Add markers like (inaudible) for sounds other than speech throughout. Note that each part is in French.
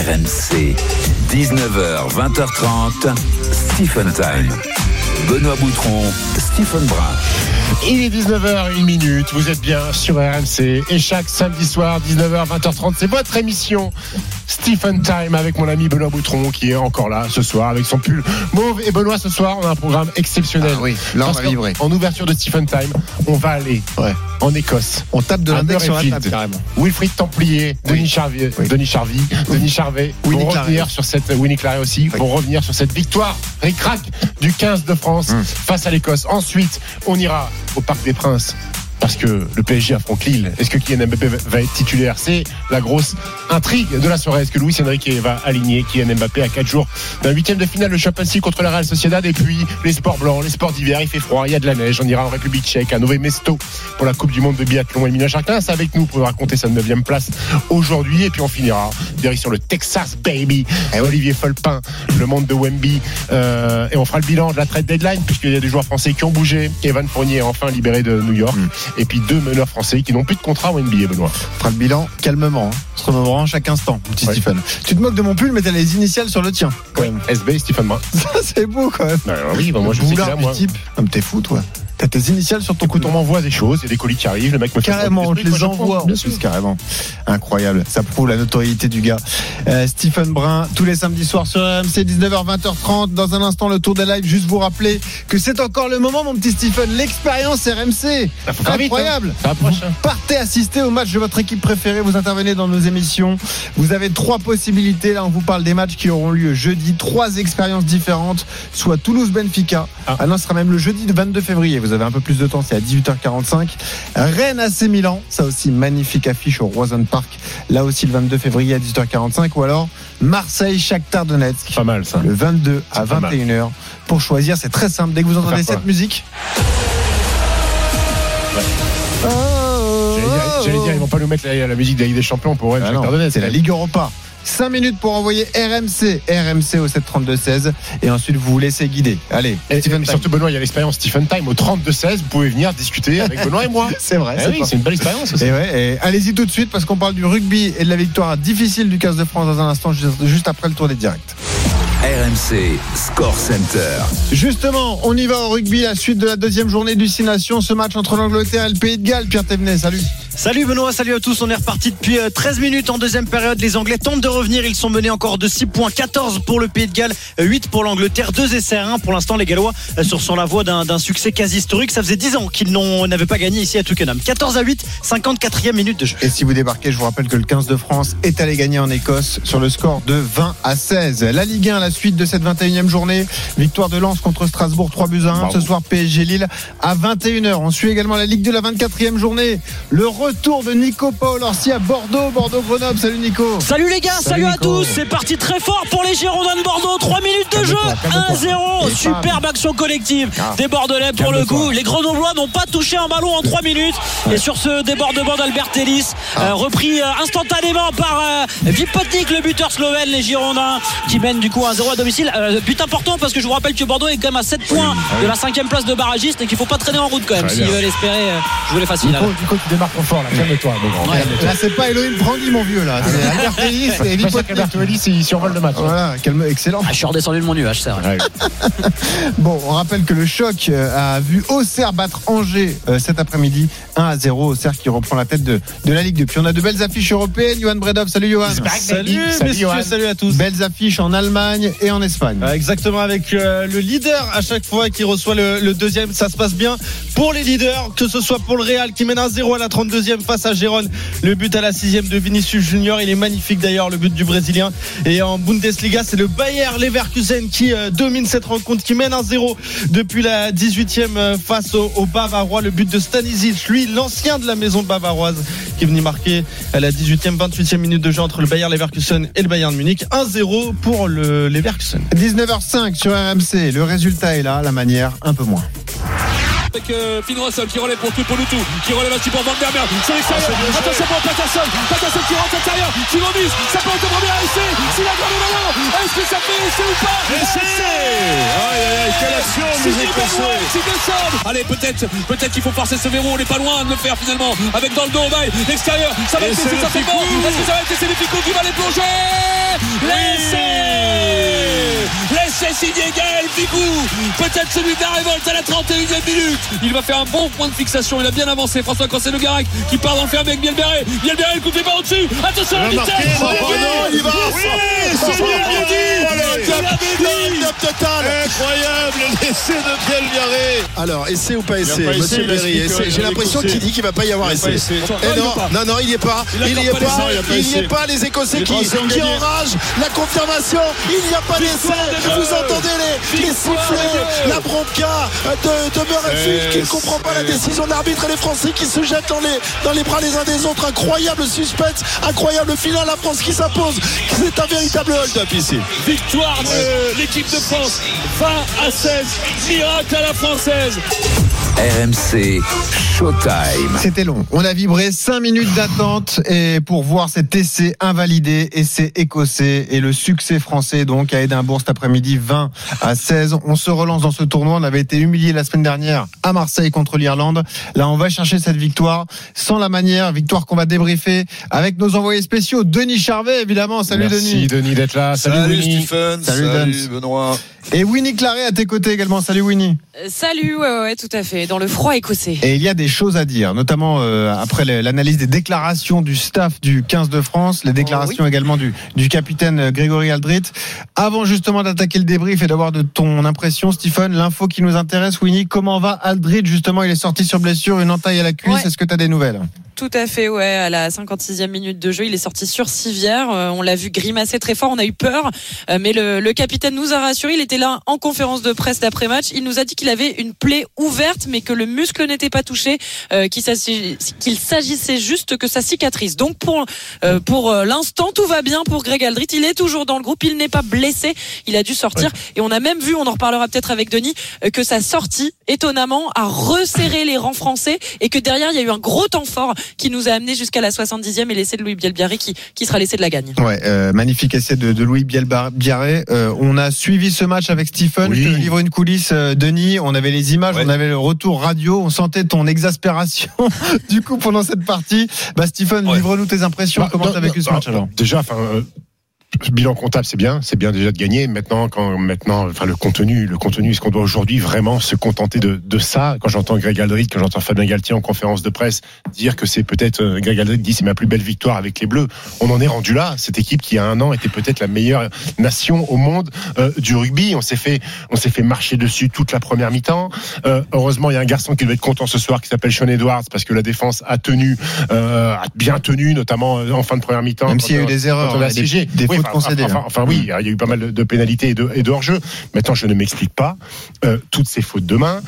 RMC, 19h, 20h30, Stephen Time. Benoît Boutron, Stephen Brun. Il est 19h, 1 minute. Vous êtes bien sur RMC. Et chaque samedi soir, 19h, 20h30, c'est votre émission Stephen Time avec mon ami Benoît Boutron qui est encore là ce soir avec son pull mauve. Et Benoît, ce soir, on a un programme exceptionnel. Ah oui, là, on va vibrer. En ouverture de Stephen Time, on va aller Ouais. en Écosse. On tape de bec sur la table carrément. Wilfried Templier, Oui. Denis Charvier, Oui. Denis Charvy, Denis Charvet Winnie vont revenir sur cette Winnie Claret aussi, vont revenir sur cette victoire ric-rac du 15 de France Hum. face à l'Écosse. Ensuite, on ira au Parc des Princes. Parce que le PSG affronte Lille. Est-ce que Kylian Mbappé va être titulaire? C'est la grosse intrigue de la soirée. Est-ce que Luis Enrique va aligner Kylian Mbappé à 4 jours d'un huitième de finale de Champions League contre la Real Sociedad? Et puis les sports blancs, les sports d'hiver, il fait froid, il y a de la neige. On ira en République tchèque, à Nové Mesto pour la Coupe du Monde de biathlon. Emilien Chartin, c'est avec nous pour raconter sa 9 place aujourd'hui. Et puis on finira direction le Texas Baby. Et Olivier Folpin, le monde de Wemby. Euh, et on fera le bilan de la trade deadline puisqu'il y a des joueurs français qui ont bougé. Evan Fournier est enfin libéré de New York. Et puis deux meneurs français qui n'ont plus de contrat au NBA, Benoît. On fera le bilan calmement. hein. On se remémorera chaque instant, mon petit Ouais. Stephen. Tu te moques de mon pull, mais t'as les initiales sur le tien. Quand même. SB, Stephen Brun. (laughs) Ça, c'est beau quand même. Euh, oui, bah, moi je sais que là, moi. type. Ah, mais t'es fou, toi. T'as tes initiales sur ton Écoute, on couteau. m'envoie des choses, il y a des colis qui arrivent, le mec me Carrément, on des te trucs, les je envoie bien sûr. carrément. Incroyable. Ça prouve la notoriété du gars. Euh, Stephen Brun, tous les samedis soirs sur RMC, 19h, 20h30. Dans un instant, le tour des lives. Juste vous rappeler que c'est encore le moment, mon petit Stephen. L'expérience RMC. Ça faut faire vite, Incroyable. hein. Ça approche, hein. Partez assister au match de votre équipe préférée. Vous intervenez dans nos émissions. Vous avez trois possibilités. Là, on vous parle des matchs qui auront lieu jeudi. Trois expériences différentes, soit Toulouse-Benfica. Ah. Ah non, ce sera même le jeudi de 22 février. Vous avez un peu plus de temps, c'est à 18h45. Rennes AC Milan, ça aussi magnifique affiche au Roison Park. Là aussi le 22 février à 18h45. Ou alors Marseille Shakhtar Donetsk. Pas mal ça. Le 22 à C'est pas mal. 21h. Pour choisir, c'est très simple. Dès que vous entendez cette musique. J'allais dire, j'allais dire, ils vont pas nous mettre la, la musique de la Ligue des Champions pour elle. Ah c'est la Ligue Europa. 5 minutes pour envoyer RMC, RMC au 732-16 et ensuite vous vous laissez guider. Allez, Et, Stephen et Time. surtout, Benoît, il y a l'expérience Stephen Time au 32-16. Vous pouvez venir discuter avec (laughs) Benoît et moi. C'est vrai, Eh c'est oui, pas c'est une belle expérience aussi. Et ouais, et allez-y tout de suite parce qu'on parle du rugby et de la victoire difficile du 15 de France dans un instant, juste après le tour des directs. RMC, Score Center. Justement, on y va au rugby, la suite de la deuxième journée du 6 Nations, ce match entre l'Angleterre et le Pays de Galles. Pierre Thévenet, salut. Salut Benoît, salut à tous. On est reparti depuis euh, 13 minutes en deuxième période. Les Anglais tentent de revenir. Ils sont menés encore de 6 points. 14 pour le Pays de Galles, euh, 8 pour l'Angleterre. 2 essais à 1. Pour l'instant, les Gallois euh, sont sur la voie d'un succès quasi historique. Ça faisait 10 ans qu'ils n'avaient pas gagné ici à Twickenham. 14 à 8, 54e minute de jeu. Et si vous débarquez, je vous rappelle que le 15 de France est allé gagner en Écosse sur le score de 20 à 16. La Ligue 1, la suite de cette 21e journée. Victoire de Lens contre Strasbourg, 3 buts à 1. Bravo. Ce soir, PSG Lille à 21h. On suit également la Ligue de la 24e journée. Le retour de Nico Paul Orsi à Bordeaux, Bordeaux-Grenoble. Salut Nico. Salut les gars, Salut salut, à Nico. tous. C'est parti très fort pour les Girondins de Bordeaux. 3 minutes de jeu, Calme-toi, calme-toi. 1-0. Et Superbe action collective Ah. des Bordelais pour le coup. Les Grenoblois n'ont pas touché un ballon en 3 minutes. Et sur ce débordement d'Albert Ellis, Ah. euh, repris euh, instantanément par euh, Vipotnik, le buteur slovène, les Girondins, qui mènent du coup 1-0 à domicile. Euh, but important parce que je vous rappelle que Bordeaux est quand même à 7 points de la cinquième place de barragiste et qu'il faut pas traîner en route quand même Très s'ils bien. veulent espérer euh, jouer les faciles. Nico, Nico, tu démarres fort là. Calme-toi, mon grand. Ouais. Calme-toi. Là, c'est pas Elohim Brandy, mon vieux, là. C'est Albert Ellis et ça Vipotnik. il survole le match. Voilà, calme, excellent. Ah, je suis redescendu de mon nuage, c'est vrai. Ouais. (laughs) Bon, on rappelle que le choc euh, a vu Auxerre battre Angers euh, cet après-midi 1 à 0. Auxerre qui reprend la tête de, de la Ligue 2. Puis on a de belles affiches européennes. Johan Bredov, salut Johan. Salut. Salut, Johan. salut à tous. Belles affiches en Allemagne et en Espagne. Euh, Exactement, avec euh, le leader à chaque fois qui reçoit le, le deuxième, ça se passe bien pour les leaders, que ce soit pour le Real qui mène 1-0 à la 32e face à Gérone. Le but à la 6e de Vinicius Junior, il est magnifique d'ailleurs, le but du Brésilien. Et en Bundesliga, c'est le Bayer Leverkusen qui euh, domine cette rencontre, qui mène 1-0 depuis la 18e euh, face au, au Bavarois. Le but de Stanisic, lui, l'ancien de la maison bavaroise, qui est venu marquer à la 18e, 28e minute de jeu entre le Bayer Leverkusen et le Bayern de Munich. 1-0 pour le Leverkusen. 19h05 sur RMC. Le résultat est là, la manière un peu moins. avec euh, Finn Russell qui relève pour tout pour nous tout, qui relève aussi pour Van Der Merwe. C'est l'extérieur. Attention pour Patterson. Patterson qui rentre à l'intérieur. Qui remise. Ça peut être premier essai. S'il a gagné le ballon. Est-ce que ça fait essai ou pas Aïe, aïe, aïe, quelle action. Allez, peut-être, peut-être qu'il faut forcer ce verrou. On n'est pas loin de le faire finalement. Avec dans le dos, Ovaille, l'extérieur. Ça va être ça fait bon. Est-ce que ça va être des Ficou qui va les plonger? L'essai L'essai signé Gaël Ficou. Peut-être celui de la révolte à la 31e minute. Il va faire un bon point de fixation. Il a bien avancé. François Cancelo Garac qui part dans le ferme avec Bielberé. Bielberé, le coup de par au-dessus. Attention à la Il va vitesse. il va. Total. Incroyable l'essai de Biel Viaré. Alors, essai ou pas essai, pas Monsieur Berry J'ai l'impression qu'il dit qu'il va pas y avoir essai. Eh Non, non, il n'y est pas. Il n'y est pas il n'y est. Les Écossais qui, qui enragent. La confirmation. Il n'y a pas d'essai. Vous entendez les, sifflets, la bronca de, de Murrayfield qui ne comprend pas la décision de l'arbitre et les Français qui se jettent dans les, dans les bras les uns des autres. Incroyable suspense, incroyable finale. La France qui s'impose. C'est un véritable hold-up ici. Victoire de l'équipe de France 20 à 16. Miracle à la française. RMC Showtime. C'était long. On a vibré 5 minutes d'attente et pour voir cet essai invalidé, essai écossais et le succès français donc à Édimbourg cet après-midi 20 à 16. On se relance dans ce tournoi. On avait été humilié la semaine dernière à Marseille contre l'Irlande. Là, on va chercher cette victoire sans la manière, victoire qu'on va débriefer avec nos envoyés spéciaux. Denis Charvet, évidemment. Salut Merci Denis. Denis d'être là. Salut. Stephen. Salut, Dams. Benoît. Et Winnie Claret à tes côtés également. Salut Winnie. Euh, Salut, ouais, ouais, ouais, tout à fait. Dans le froid écossais. Et il y a des choses à dire, notamment euh, après l'analyse des déclarations du staff du 15 de France, les déclarations également du, du capitaine euh, Grégory Aldrit. Avant justement d'attaquer le débrief et d'avoir de ton impression, Stephen, l'info qui nous intéresse, Winnie, comment va Aldrit Justement, il est sorti sur blessure, une entaille à la cuisse. Ouais. Est-ce que tu as des nouvelles? Tout à fait, ouais. À la 56e minute de jeu, il est sorti sur civière. Euh, on l'a vu grimacer très fort. On a eu peur, Euh, mais le, le capitaine nous a rassuré. Il était là en conférence de presse d'après-match. Il nous a dit qu'il avait une plaie ouverte, mais que le muscle n'était pas touché, euh, qu'il s'agissait juste que ça cicatrise. Donc pour euh, pour euh, l'instant, tout va bien pour Greg Aldrit. Il est toujours dans le groupe. Il n'est pas blessé. Il a dû sortir. Et on a même vu, on en reparlera peut-être avec Denis, euh, que sa sortie, étonnamment, a resserré les rangs français et que derrière, il y a eu un gros temps fort qui nous a amené jusqu'à la 70e et l'essai de Louis Bielbiaré qui, qui sera l'essai de la gagne. Ouais, euh, magnifique essai de, de Louis Bielbarré. Euh, on a suivi ce match avec Stephen. Oui. Je te livre une coulisse, euh, Denis. On avait les images, Ouais. on avait le retour radio. On sentait ton exaspération (laughs) du coup pendant cette partie. Bah, Stephen, Ouais. livre-nous tes impressions. Bah, Comment t'as vécu ce match alors Déjà, enfin. Bilan comptable, c'est bien, c'est bien déjà de gagner. Maintenant, quand maintenant, enfin le contenu, le contenu, est-ce qu'on doit aujourd'hui vraiment se contenter de, de ça? Quand j'entends Greg Aldrit, quand j'entends Fabien Galtier en conférence de presse dire que c'est peut-être euh, Greg Aldrit dit c'est ma plus belle victoire avec les Bleus, on en est rendu là. Cette équipe qui il y a un an était peut-être la meilleure nation au monde euh, du rugby. On s'est fait, on s'est fait marcher dessus toute la première mi-temps. Euh, heureusement, il y a un garçon qui doit être content ce soir qui s'appelle Sean Edwards parce que la défense a tenu, euh, a bien tenu, notamment euh, en fin de première mi-temps. Même s'il y a eu des erreurs, on a hein, des-. Enfin, Enfin, hein. enfin, oui, il y a eu pas mal de, de pénalités et de, et de hors-jeu. Maintenant, je ne m'explique pas euh, toutes ces fautes de main.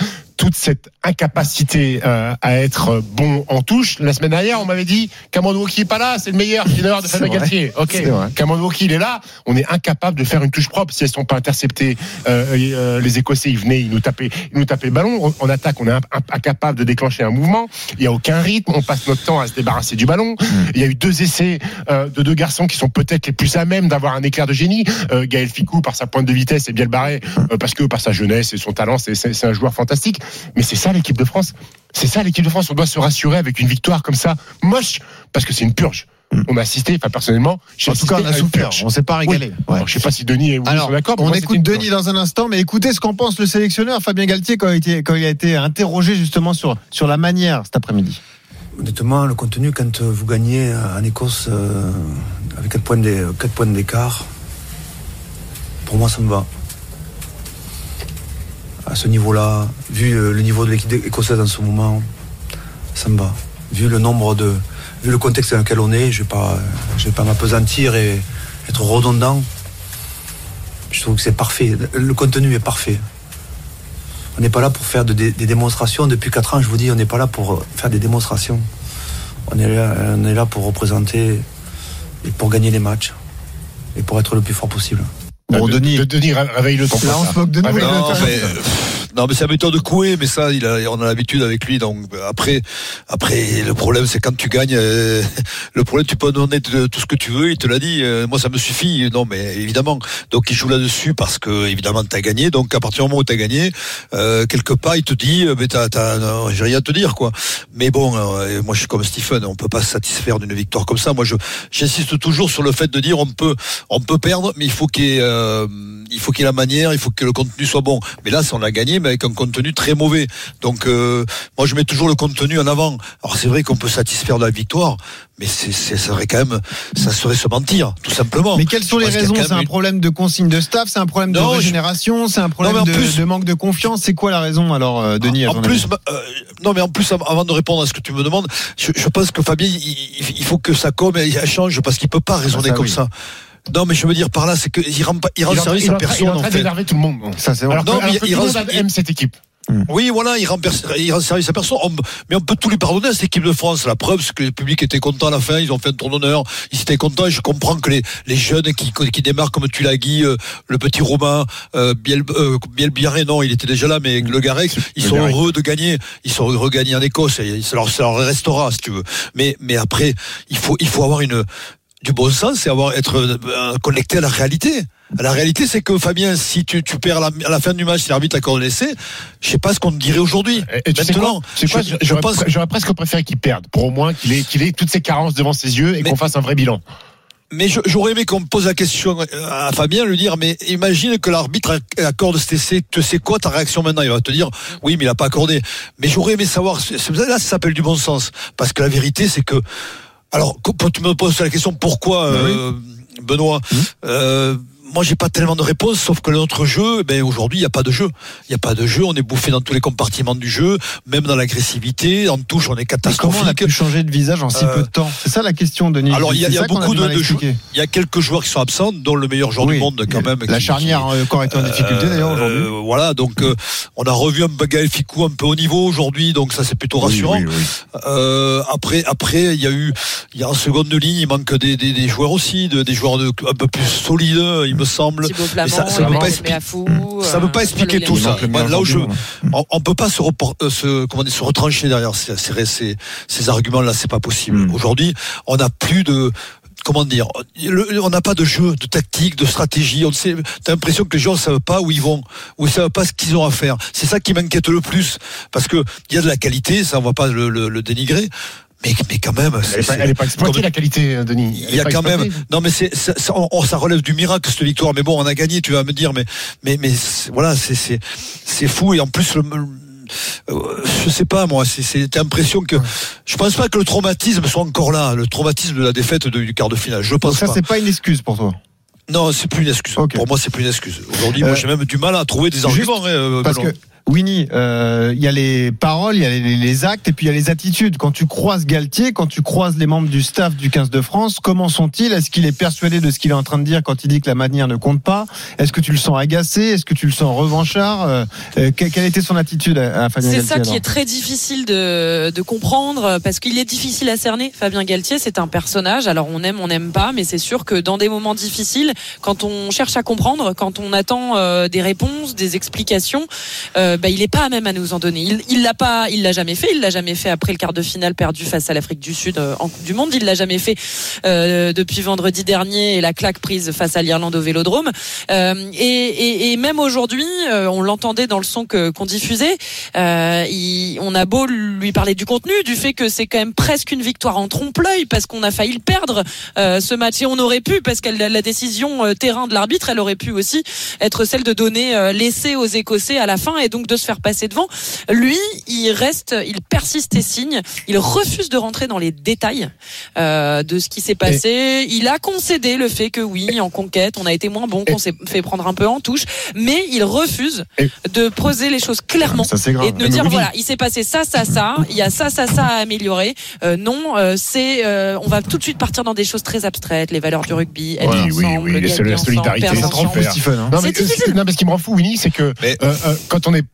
Toute cette incapacité euh, à être bon en touche. La semaine dernière, on m'avait dit Cameron Wauquiez est pas là, c'est le meilleur leader de Fabien. Galtier. Ok. Cameron Wauquiez il est là. On est incapable de faire une touche propre si elles sont pas interceptées. Euh, et, euh, les Écossais, ils venaient, ils nous tapaient, ils nous tapaient le ballon. En- attaque, on est incapable de déclencher un mouvement. Il y a aucun rythme. On passe notre temps à se débarrasser du ballon. Il y a eu deux essais euh, de deux garçons qui sont peut-être les plus à même d'avoir un éclair de génie. Euh, Gaël Ficou par sa pointe de vitesse et Biel Barré euh, parce que par sa jeunesse et son talent, c'est un joueur fantastique. Mais c'est ça l'équipe de France. C'est ça l'équipe de France. On doit se rassurer avec une victoire comme ça, moche, parce que c'est une purge. On a assisté, enfin personnellement, j'ai En tout cas, on assisté a souffert. purge. On s'est pas régalé. Oui. Ouais. Alors, je sais pas si Denis et vous Alors, sont d'accord. on moi, écoute Denis dans un instant, mais écoutez ce qu'en pense le sélectionneur Fabien Galtier quand il, était, quand il a été interrogé justement sur, sur la manière cet après-midi. Honnêtement, le contenu, quand vous gagnez en Écosse euh, avec 4 points d'é- quatre points d'écart, pour moi, ça me va. À ce niveau-là, vu euh, le niveau de l'équipe écossaise en ce moment, ça me va. Vu le nombre de. Vu le contexte dans lequel on est, je ne vais pas, je vais pas m'apesantir et être redondant. Je trouve que c'est parfait. Le contenu est parfait. On n'est pas là pour faire de- des, démonstrations. Depuis 4 ans, je vous dis, on n'est pas là pour euh, faire des démonstrations. On est là pour représenter et pour gagner les matchs et pour être le plus fort possible. Bon, De- Denis, de- Denis, ré- réveille-le ton là on se moque de nous. Ah, mais là. Non, mais, Non, mais c'est la méthode de Coué, mais ça, il a, on a l'habitude avec lui. Donc après, après, le problème, c'est quand tu gagnes. euh, (laughs) le problème, tu peux donner de- tout ce que tu veux. Il te l'a dit. euh, moi, ça me suffit. Non, mais évidemment. Donc il joue là-dessus parce que évidemment, t'as gagné. Donc à partir du moment où t'as gagné, euh, quelque part, il te dit, euh, mais t'as, j'ai rien à te dire, quoi. Mais bon, euh, moi, je suis comme Stephen. On peut pas se satisfaire d'une victoire comme ça. Moi, je, j'insiste toujours sur le fait de dire, on peut, on peut perdre, mais il faut qu'il y ait, euh, il faut qu'il y ait la manière, il faut que le contenu soit bon. Mais là, on a gagné, mais avec un contenu très mauvais. Donc, euh, moi, je mets toujours le contenu en avant. Alors, c'est vrai qu'on peut satisfaire de la victoire, mais c'est, ça serait quand même, ça serait se mentir, tout simplement. Mais quelles sont les raisons C'est un problème de consigne de staff, c'est un problème de je- régénération, c'est un problème de, plus- de manque de confiance. C'est quoi la raison alors, euh, Denis En plus, bah, euh, non, mais en plus, av- avant de répondre à ce que tu me demandes, je, je pense que Fabien, il, faut que sa com elle, elle change parce qu'il peut pas raisonner ça, comme oui. ça. Non, mais je veux dire par là, c'est qu'il rend, pas- il rend Il service il à train- il est personne en train d'énerver tout le monde. Ça, c'est vrai. Alors que, Non, mais alors il reste- aime cette équipe. Oui, voilà, il rend, il rend service à personne. On- mais on peut tout lui pardonner à cette équipe de France. La preuve, c'est que le public était content à la fin. Ils ont fait un tour d'honneur. Ils étaient contents. Et je comprends que les, les jeunes qui, qui démarrent comme tu l'as dit, euh, le petit Romain, euh, Biel, euh, Bielbiarré, non, il était déjà là, mais le Garec, ils sont heureux de gagner. Ils sont heureux de gagner en Écosse. Et ça leur, ça leur restera, si tu veux. Mais, mais après, il faut, il faut avoir une, du bon sens et avoir, être euh, connecté à la réalité. La réalité, c'est que Fabien, si tu, tu perds à la, à la fin du match, si l'arbitre accorde l'essai, je sais pas ce qu'on dirait aujourd'hui. Maintenant, quoi, quoi, je- pense- j'aurais presque préféré qu'il perde, pour au moins qu'il ait, qu'il ait toutes ses carences devant ses yeux et qu'on fasse un vrai bilan. Mais j'aurais aimé qu'on me pose la question à Fabien, lui dire, mais imagine que l'arbitre accorde cet essai, tu sais quoi ta réaction maintenant? Il va te dire, oui, mais il a pas accordé. Mais j'aurais aimé savoir, c'est- c'est- là, ça s'appelle du bon sens. Parce que la vérité, c'est que, alors, quand tu me poses la question, pourquoi, euh, Benoît, euh, moi, j'ai pas tellement de réponses, sauf que notre jeu, ben aujourd'hui, il n'y a pas de jeu. Il n'y a pas de jeu. On est bouffé dans tous les compartiments du jeu, même dans l'agressivité. En touche, on est Mais comment on a catastrophique. pu changer de visage en si Euh, peu de temps? C'est ça la question, Denis. Alors, il y a, y beaucoup de, de jou- expliquer. Il y a quelques joueurs qui sont absents, dont le meilleur joueur Oui. du monde, quand même. La qui- charnière qui- euh, encore est en difficulté d'ailleurs aujourd'hui. euh, voilà, donc euh, on a revu un Gaël Ficou un peu au niveau aujourd'hui, donc ça c'est plutôt rassurant. Oui, oui, oui. Euh, après, après, il y a eu, il y a en seconde ligne, il manque des, des, des joueurs aussi, de, des joueurs de, un peu plus solides, il me semble. Flamand, ça, ça veut Emmanuel pas expliquer. Méafou, Ça veut pas euh, expliquer tout ça. là où je, on, on peut pas se, repor- euh, se, comment dire, se retrancher derrière ces, ces, ces, ces arguments-là, c'est pas possible. Mm. Aujourd'hui, on n'a plus de comment dire, le- on n'a pas de jeu, de tactique, de stratégie. On sait, t'as l'impression que les gens ne savent pas où ils vont, ou ils savent pas ce qu'ils ont à faire. C'est ça qui m'inquiète le plus, parce que il y a de la qualité, ça on va pas le, le- le dénigrer. Mais, mais quand même, Elle n'est pas, exploitée, la qualité, euh, Denis. Il y a quand même non mais c'est ça, ça- on- ça relève du miracle cette victoire. Mais bon on a gagné tu vas me dire mais mais mais voilà c'est c'est c'est fou. Et en plus le, euh, je sais pas moi c'est l'impression que je pense pas que le traumatisme soit encore là le traumatisme de la défaite de- du quart de finale. Je Donc pense ça, pas. c'est pas une excuse pour toi. non c'est plus une excuse. Pour moi c'est plus une excuse. Aujourd'hui Euh, moi j'ai même du mal à trouver des arguments hein, Parce que Winnie, euh, il y a les paroles, il y a les, les actes et puis il y a les attitudes. Quand tu croises Galtier, quand tu croises les membres du staff du 15 de France, comment sont-ils? Est-ce qu'il est persuadé de ce qu'il est en train de dire quand il dit que la manière ne compte pas? Est-ce que tu le sens agacé? Est-ce que tu le sens revanchard? Euh, euh, que- Quelle était son attitude à, à Fabien C'est Galtier ça qui est très difficile de, de comprendre parce qu'il est difficile à cerner. Fabien Galtier, c'est un personnage. Alors on aime, on n'aime pas, mais c'est sûr que dans des moments difficiles, quand on cherche à comprendre, quand on attend euh, des réponses, des explications, euh, bah, il n'est pas à même à nous en donner. Il, il l'a pas, il l'a jamais fait. Il l'a jamais fait après le quart de finale perdu face à l'Afrique du Sud euh, en Coupe du Monde. Il l'a jamais fait euh, depuis vendredi dernier et la claque prise face à l'Irlande au Vélodrome. Euh, et, et, et même aujourd'hui, euh, on l'entendait dans le son que qu'on diffusait. Euh, il- on a beau lui parler du contenu, du fait que c'est quand même presque une victoire en trompe-l'œil parce qu'on a failli le perdre euh, ce match et on aurait pu parce que la, la décision euh, terrain de l'arbitre, elle aurait pu aussi être celle de donner euh, l'essai aux Écossais à la fin et donc de se faire passer devant. Lui, il reste, il persiste et signe. Il refuse de rentrer dans les détails euh, de ce qui s'est passé. Il a concédé le fait que oui, en conquête, on a été moins bon, qu'on s'est fait prendre un peu en touche, mais il refuse de poser les choses clairement Ça c'est grave. et de nous dire voilà il s'est passé ça ça ça il y a ça ça ça à améliorer Euh, non euh, c'est euh, on va tout de suite partir dans des choses très abstraites les valeurs du rugby être Oui, oui, ensemble oui, gagner la ensemble, solidarité, fou, Stephen. hein. Non, mais, difficile. non, mais ce qui me rend fou, Winnie, c'est que Mais- euh, euh, quand on est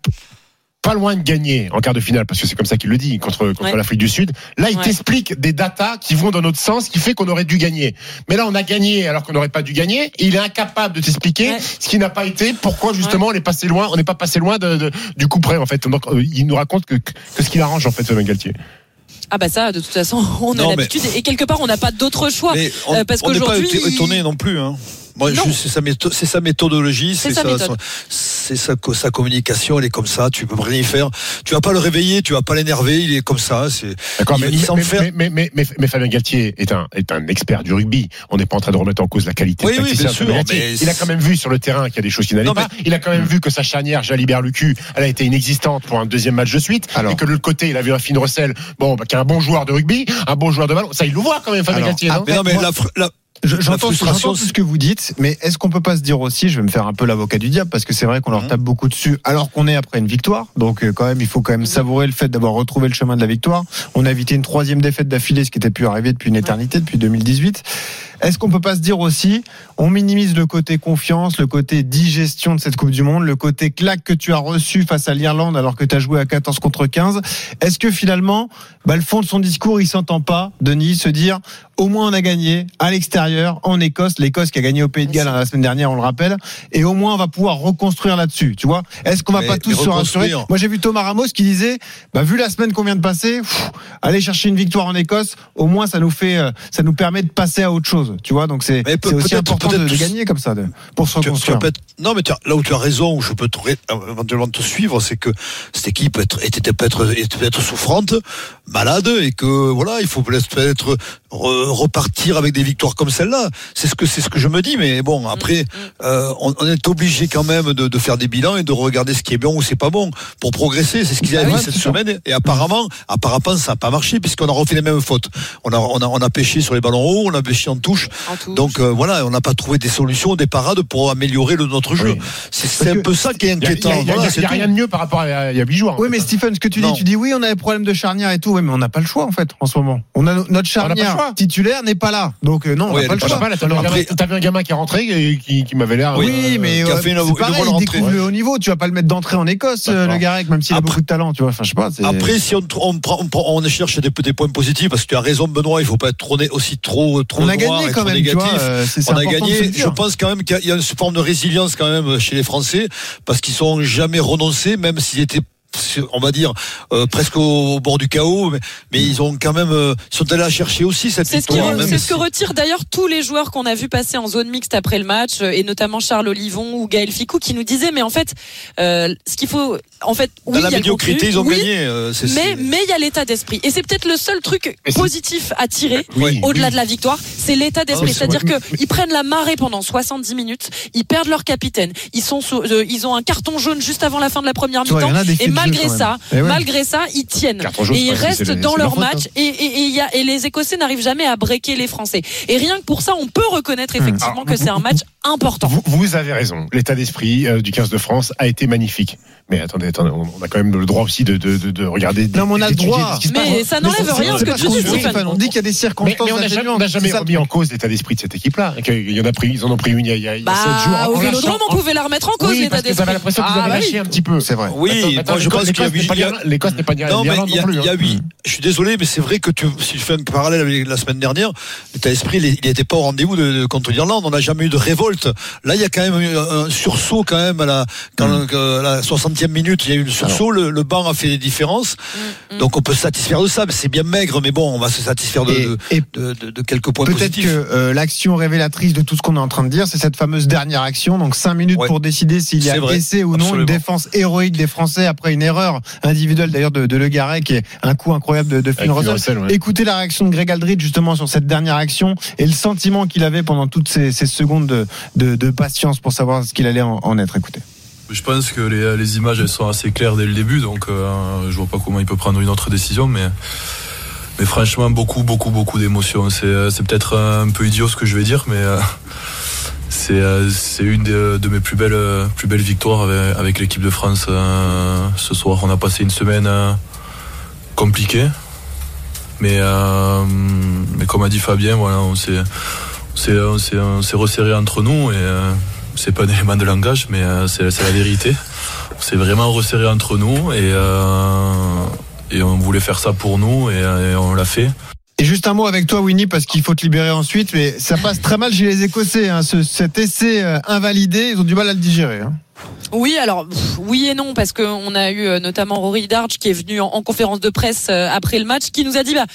pas loin de gagner en quart de finale, parce que c'est comme ça qu'il le dit, contre, contre Ouais. l'Afrique du Sud. Là, il Ouais. t'explique des datas qui vont dans notre sens, qui fait qu'on aurait dû gagner. Mais là, on a gagné alors qu'on n'aurait pas dû gagner. Et il est incapable de t'expliquer Ouais. ce qui n'a pas été, pourquoi justement on est passé loin, on n'est pas passé loin de, de- du coup près en fait. Donc, euh, il nous raconte que, que ce qu'il arrange en fait, ce Galtier. Ah bah ça, de toute façon, (laughs) on a mais- l'habitude et quelque part on n'a pas d'autre choix. Mais on Euh, parce on n'est pas qu'aujourd'hui, étonné non plus. Hein. Moi, c'est sa, métho- c'est sa méthodologie, C'est c'est sa sa, méthode. son- c'est sa, co- sa communication, elle est comme ça. Tu peux rien y faire. Tu vas pas le réveiller, tu vas pas l'énerver. Il est comme ça. C'est. D'accord, Il- mais, il mais, s'enferme. mais, mais, mais, mais- mais Fabien Galtier est un, est un expert du rugby. On n'est pas en train de remettre en cause la qualité Oui, de oui, bien sûr, mais Il a quand même vu sur le terrain qu'il y a des choses qui n'allaient pas. Il a quand même vu que sa charnière, Jalibert Lucu, elle a été inexistante pour un deuxième match de suite. Alors. et que de l'autre côté, il a vu un Finn Russell, bon, bah, qui est un bon joueur de rugby, un bon joueur de ballon. Ça, il le voit quand même, Fabien Galtier, non? Mais non, mais la, fr- la- Je- La J'entends tout ce que vous dites, mais est-ce qu'on peut pas se dire aussi, je vais me faire un peu l'avocat du diable, parce que c'est vrai qu'on leur Mhm. tape beaucoup dessus, alors qu'on est après une victoire. Donc euh, quand même, il faut quand même savourer le fait d'avoir retrouvé le chemin de la victoire. On a évité une troisième défaite d'affilée, ce qui était plus arrivé depuis une éternité, depuis 2018. Est-ce qu'on peut pas se dire aussi, on minimise le côté confiance, le côté digestion de cette Coupe du Monde, le côté claque que tu as reçu face à l'Irlande alors que tu as joué à 14 contre 15 Est-ce que finalement, bah, le fond de son discours, il s'entend pas, Denis, se dire, au moins on a gagné à l'extérieur, en Écosse, l'Écosse qui a gagné au Pays de Galles hein, la semaine dernière, on le rappelle, et au moins on va pouvoir reconstruire là-dessus, tu vois. Est-ce qu'on va Mais- pas tous se rassurer? reconstruire. Moi j'ai vu Thomas Ramos qui disait, bah, vu la semaine qu'on vient de passer, pff, aller chercher une victoire en Écosse, au moins ça nous fait, euh, ça nous permet de passer à autre chose, tu vois Donc c'est peut- aussi peut-être- important de, de gagner comme ça, de, pour se tu- tu reconstruire. vas peut-être- non, mais tu as- là où tu as raison, où je peux te éventuellement te suivre, c'est que cette équipe être- était peut-être était peut-être souffrante, malade, et que voilà, il faut peut-être re- repartir avec des victoires comme celle-là. C'est ce que c'est ce que je me dis. Mais bon, après, euh, on, on est obligé quand même de, de faire des bilans et de regarder ce qui est bon ou c'est pas bon pour progresser. C'est ce qu'ils Ah avaient ouais, fait cette semaine. Et apparemment, apparemment, ça n'a pas marché puisqu'on a refait les mêmes fautes. On a, on a, on a pêché sur les ballons hauts, on a pêché en touche. En touche. Donc euh, voilà, on n'a pas trouvé des solutions, des parades pour améliorer le, notre jeu. Oui. C'est c'est un peu ça qui est inquiétant. a- il y a- Voilà, rien de mieux par rapport à il y a 8 jours. Oui, mais Stephen, ce que tu dis, Non. tu dis oui, on a des problèmes de charnière et tout, oui, mais on n'a pas le choix en fait en ce moment. On a no- notre charnière titulaire n'est pas là, donc euh, non, on Oui, n'a pas le choix. pas, là, t'avais un, Après- gamin- t'avais un gamin qui est rentré et qui, qui m'avait l'air. Oui, euh, mais qui a euh, fait une- c'est pareil, il rentrée. découvre le haut niveau. Tu vas pas le mettre d'entrée en Écosse, euh, D'accord. le Garec, même s'il a Après- beaucoup de talent. Tu vois, enfin, je sais pas. Après, si on, on, prend- on, prend- on cherche des, des points positifs, parce que tu as raison, Benoît, il faut pas être trop, né- aussi trop, trop on a noir gagné et quand trop même, négatif. vois. euh, on a gagné. Je pense quand même qu'il y a une forme de résilience quand même chez les Français, parce qu'ils sont jamais renoncés, même s'ils étaient on va dire euh, presque au, au bord du chaos mais, mais ils ont quand même euh, ils sont allés la chercher aussi cette C'est ce, qui victoire re- même c'est ce que retirent d'ailleurs tous les joueurs qu'on a vu passer en zone mixte après le match, euh, et notamment Charles Olivon ou Gaël Ficou, qui nous disaient, mais en fait, euh, ce qu'il faut, en fait, dans la il y a le médiocrité contenu, ils ont oui, gagné euh, c'est- Mais c'est- mais il y a l'état d'esprit, et c'est peut-être le seul truc positif à tirer Oui, au-delà oui. de la victoire, c'est l'état d'esprit. Ah, c'est C'est-à-dire vrai. qu'ils prennent la marée pendant 70 minutes, ils perdent leur capitaine, ils sont, sous- euh, ils ont un carton jaune juste avant la fin de la première mi-temps, malgré ça, Eh ouais. malgré ça, ils tiennent et ils restent dans leur faute, match hein. et, et, et, il y a, et les Écossais n'arrivent jamais à breaker les Français. Et rien que pour ça, on peut reconnaître effectivement Alors, que c'est un match important. Vous, vous avez raison. L'état d'esprit euh, du 15 de France a été magnifique. Mais attendez, attendez, on on a quand même le droit aussi de, de, de, de regarder. Non, mais on a le droit. Mais ça n'enlève rien ce que tu dis. On dit qu'il y a des circonstances. mais on n'a jamais, remis en cause l'état d'esprit de cette équipe-là. Ils en ont pris une il y a, il y a, il y a sept jours. Bah, au Vélodrome, on pouvait la remettre en cause, Oui, l'état d'esprit. j'avais l'impression qu'ils Ah, avaient bah lâché oui. un petit peu. C'est vrai. oui Attends, attends, moi je pense qu'il y a l'Écosse n'est pas L'Écosse n'est Non, mais il y a, il y a hein. huit. Je suis désolé, mais c'est vrai que tu, si tu fais un parallèle avec la semaine dernière, l'état d'esprit, il n'était pas au rendez-vous de, de- contre l'Irlande. On n'a jamais eu de révolte. Là, il y a quand même eu un, sursaut quand même à la, quand, Mm. que- à la 60e minute. Il y a eu le sursaut. Le, le banc a fait des différences. Mm, Donc on peut se satisfaire de ça. Mais c'est bien maigre, mais bon, on va se satisfaire de, Et- de, et de- de- de quelques points Peut-être positifs. que euh, l'action révélatrice de tout ce qu'on est en train de dire, c'est cette fameuse dernière action. Donc 5 minutes Ouais. pour décider s'il y a essai ou non. Absolument. Une défense héroïque des Français après une erreur individuelle d'ailleurs de, de Le Garret qui est un coup incroyable de, de Finn Avec Russell. Russell, ouais. Écoutez la réaction de Greg Aldridge justement sur cette dernière action et le sentiment qu'il avait pendant toutes ces, ces secondes de, de, de patience pour savoir ce qu'il allait en, en être. Écoutez. Je pense que les, les images elles sont assez claires dès le début, donc euh, je vois pas comment il peut prendre une autre décision, mais mais franchement beaucoup beaucoup beaucoup d'émotions. C'est euh, c'est peut-être un peu idiot ce que je vais dire, mais euh, c'est euh, c'est une de, de mes plus belles euh, plus belles victoires avec, l'équipe de France euh, ce soir. On a passé une semaine euh, compliquée, mais euh, mais comme a dit Fabien, voilà, on s'est resserré entre nous et euh, c'est pas un élément de langage, mais euh, c'est la vérité. On s'est vraiment resserré entre nous et, euh, et on voulait faire ça pour nous et on l'a fait. Et juste un mot avec toi, Winnie, parce qu'il faut te libérer ensuite, mais ça passe très mal chez les Écossais. hein, ce- cet essai euh, invalidé, ils ont du mal à le digérer. hein. Oui, alors pff, oui et non parce qu'on a eu euh, notamment Rory Darch qui est venu en, en conférence de presse euh, après le match qui nous a dit bah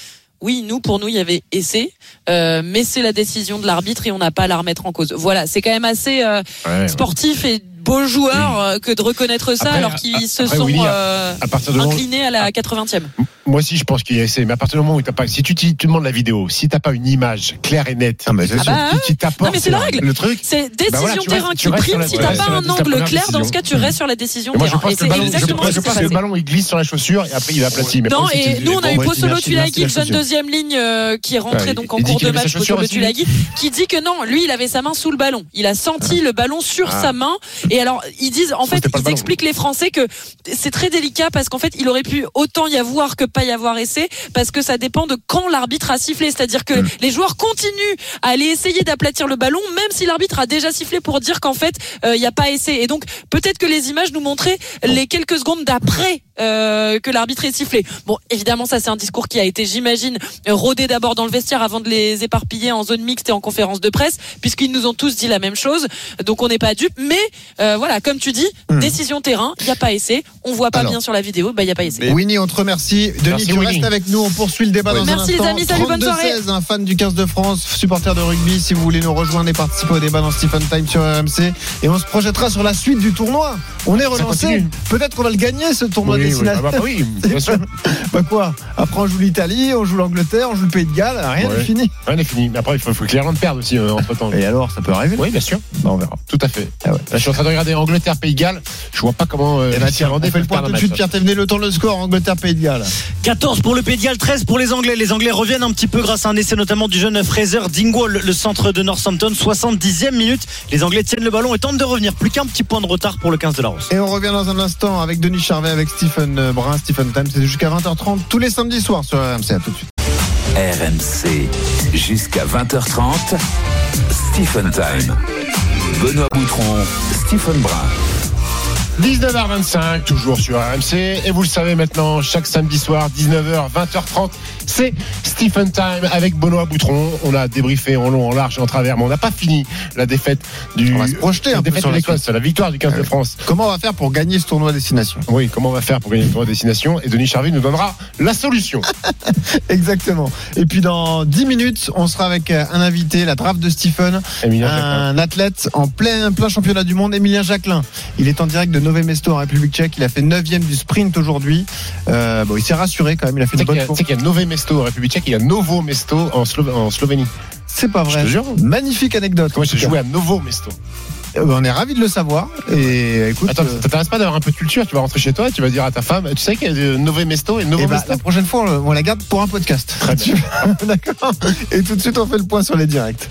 oui, nous pour nous il y avait essai, euh, mais c'est la décision de l'arbitre et on n'a pas à la remettre en cause. Voilà, c'est quand même assez euh, Ouais. sportif et beau joueur euh, que de reconnaître ça Après, alors qu'ils se après, sont Willy, à- euh, à partir de moment- inclinés à la 80e. Moi aussi, je pense qu'il y a essai. Mais à partir du moment où t'as pas, si tu, tu, tu demandes la vidéo, si t'as pas une image claire et nette, Ah, mais c'est Ah bah, qui, qui t'apporte mais c'est la règle. le truc. C'est décision Bah voilà, tu terrain restes- qui tu restes prime. sur la- Si tu t'as pas un angle clair, dans ce cas, tu décision. restes sur la décision moi, je terrain. pense Et que c'est le ballon, je exactement pense, ce je pense que le ballon, il glisse sur la chaussure et après il aplatit. Mais Non, et nous on a eu Posolo Tulagi, le jeune deuxième ligne euh, qui est rentré donc en cours de match, Posolo. Tulagi, qui dit que non, lui il avait sa main sous le ballon. Il a senti le ballon sur Ah. sa main. Et alors ils disent, en fait, ils expliquent les Français que c'est très délicat parce qu'en fait il aurait pu autant y avoir que pas y avoir essai parce que ça dépend de quand l'arbitre a sifflé. C'est-à-dire que Hmm. les joueurs continuent à aller essayer d'aplatir le ballon même si l'arbitre a déjà sifflé pour dire qu'en fait il n'y a pas essai. Et donc peut-être que les images nous montraient les quelques secondes d'après euh, que l'arbitre ait sifflé. Bon, évidemment, ça c'est un discours qui a été, j'imagine, rodé d'abord dans le vestiaire avant de les éparpiller en zone mixte et en conférence de presse, puisqu'ils nous ont tous dit la même chose. Donc on n'est pas dupes. Mais euh, voilà, comme tu dis, décision terrain, il n'y a pas essai. On voit pas Alors. bien sur la vidéo, bah il n'y a pas essai. Winnie, on te remercie. Denis, Merci, tu restes avec nous. On poursuit le débat Oui. dans Merci, un les instant. amis. Salut, bonne soirée. 32-16, un fan du 15 de France, supporter de rugby. Si vous voulez nous rejoindre et participer au débat dans Stephen Time sur RMC. Et on se projettera sur la suite du tournoi. On est relancé. Peut-être qu'on va le gagner, ce tournoi Oui, oui, destination. bah, bah, oui, bien sûr. (laughs) Bah quoi Après, on joue l'Italie, on joue l'Angleterre, on joue le Pays de Galles. Rien n'est Ouais. fini. Rien n'est fini. Mais après, il faut, faut clairement perdre aussi entre temps. Et alors, ça peut arriver Oui, bien sûr. Bah, On verra. Tout à fait. Ah ouais. Là, je suis en train de regarder Angleterre, Pays de Galles. Je vois pas comment. Euh, Eh ben, les tiens, on fait le point tout de suite. Pierre Thévenet, le temps le score Angleterre-Pays de Galles. 14 pour le Galles, 13 pour les Anglais. Les Anglais reviennent un petit peu grâce à un essai notamment du jeune Fraser Dingwall, le centre de Northampton. 70e minute. Les Anglais tiennent le ballon et tentent de revenir. Plus qu'un petit point de retard pour le 15 de la Rose. Et on revient dans un instant avec Denis Charvet, avec Stephen Brun, Stephen Time. C'est jusqu'à 20h30 tous les samedis soirs sur RMC. À tout de suite. RMC jusqu'à 20h30. Stephen Time. Benoît Boutron, Stephen Brun. 19h25, toujours sur RMC. Et vous le savez maintenant, chaque samedi soir, 19h, 20h30, c'est Stephen Time avec Benoît Boutron. On a débriefé en long, en large et en travers, mais on n'a pas fini la défaite du. On va se projeter la un peu défaite sur de la l'Écosse, la victoire du 15 Ah de oui. France. Comment on va faire pour gagner ce tournoi destination? Oui, comment on va faire pour gagner le tournoi destination? Et Denis Charvet nous donnera la solution. (laughs) Exactement. Et puis dans 10 minutes, on sera avec euh, un invité, la draft de Stephen, Emilien Jacquelin. un athlète en plein, plein championnat du monde, Emilien Jacquelin. Il est en direct de Nové Mesto en République tchèque. Il a fait 9 du sprint aujourd'hui. Euh, bon, il s'est rassuré quand même. Il a fait une bonne course. Mesto en République tchèque, il y a Novo Mesto en, Slo- en Slovénie. C'est pas vrai. Je te jure. Magnifique anecdote. Moi, j'ai joué à Novo Mesto. Euh, On est ravis de le savoir. Et écoute, Attends, euh, ça t'intéresse pas d'avoir un peu de culture Tu vas rentrer chez toi et tu vas dire à ta femme Tu sais qu'il y a de Nové Mesto et Novo eh ben, Mesto la prochaine fois, on la garde pour un podcast. Très bien. (laughs) D'accord. Et tout de suite, on fait le point sur les directs.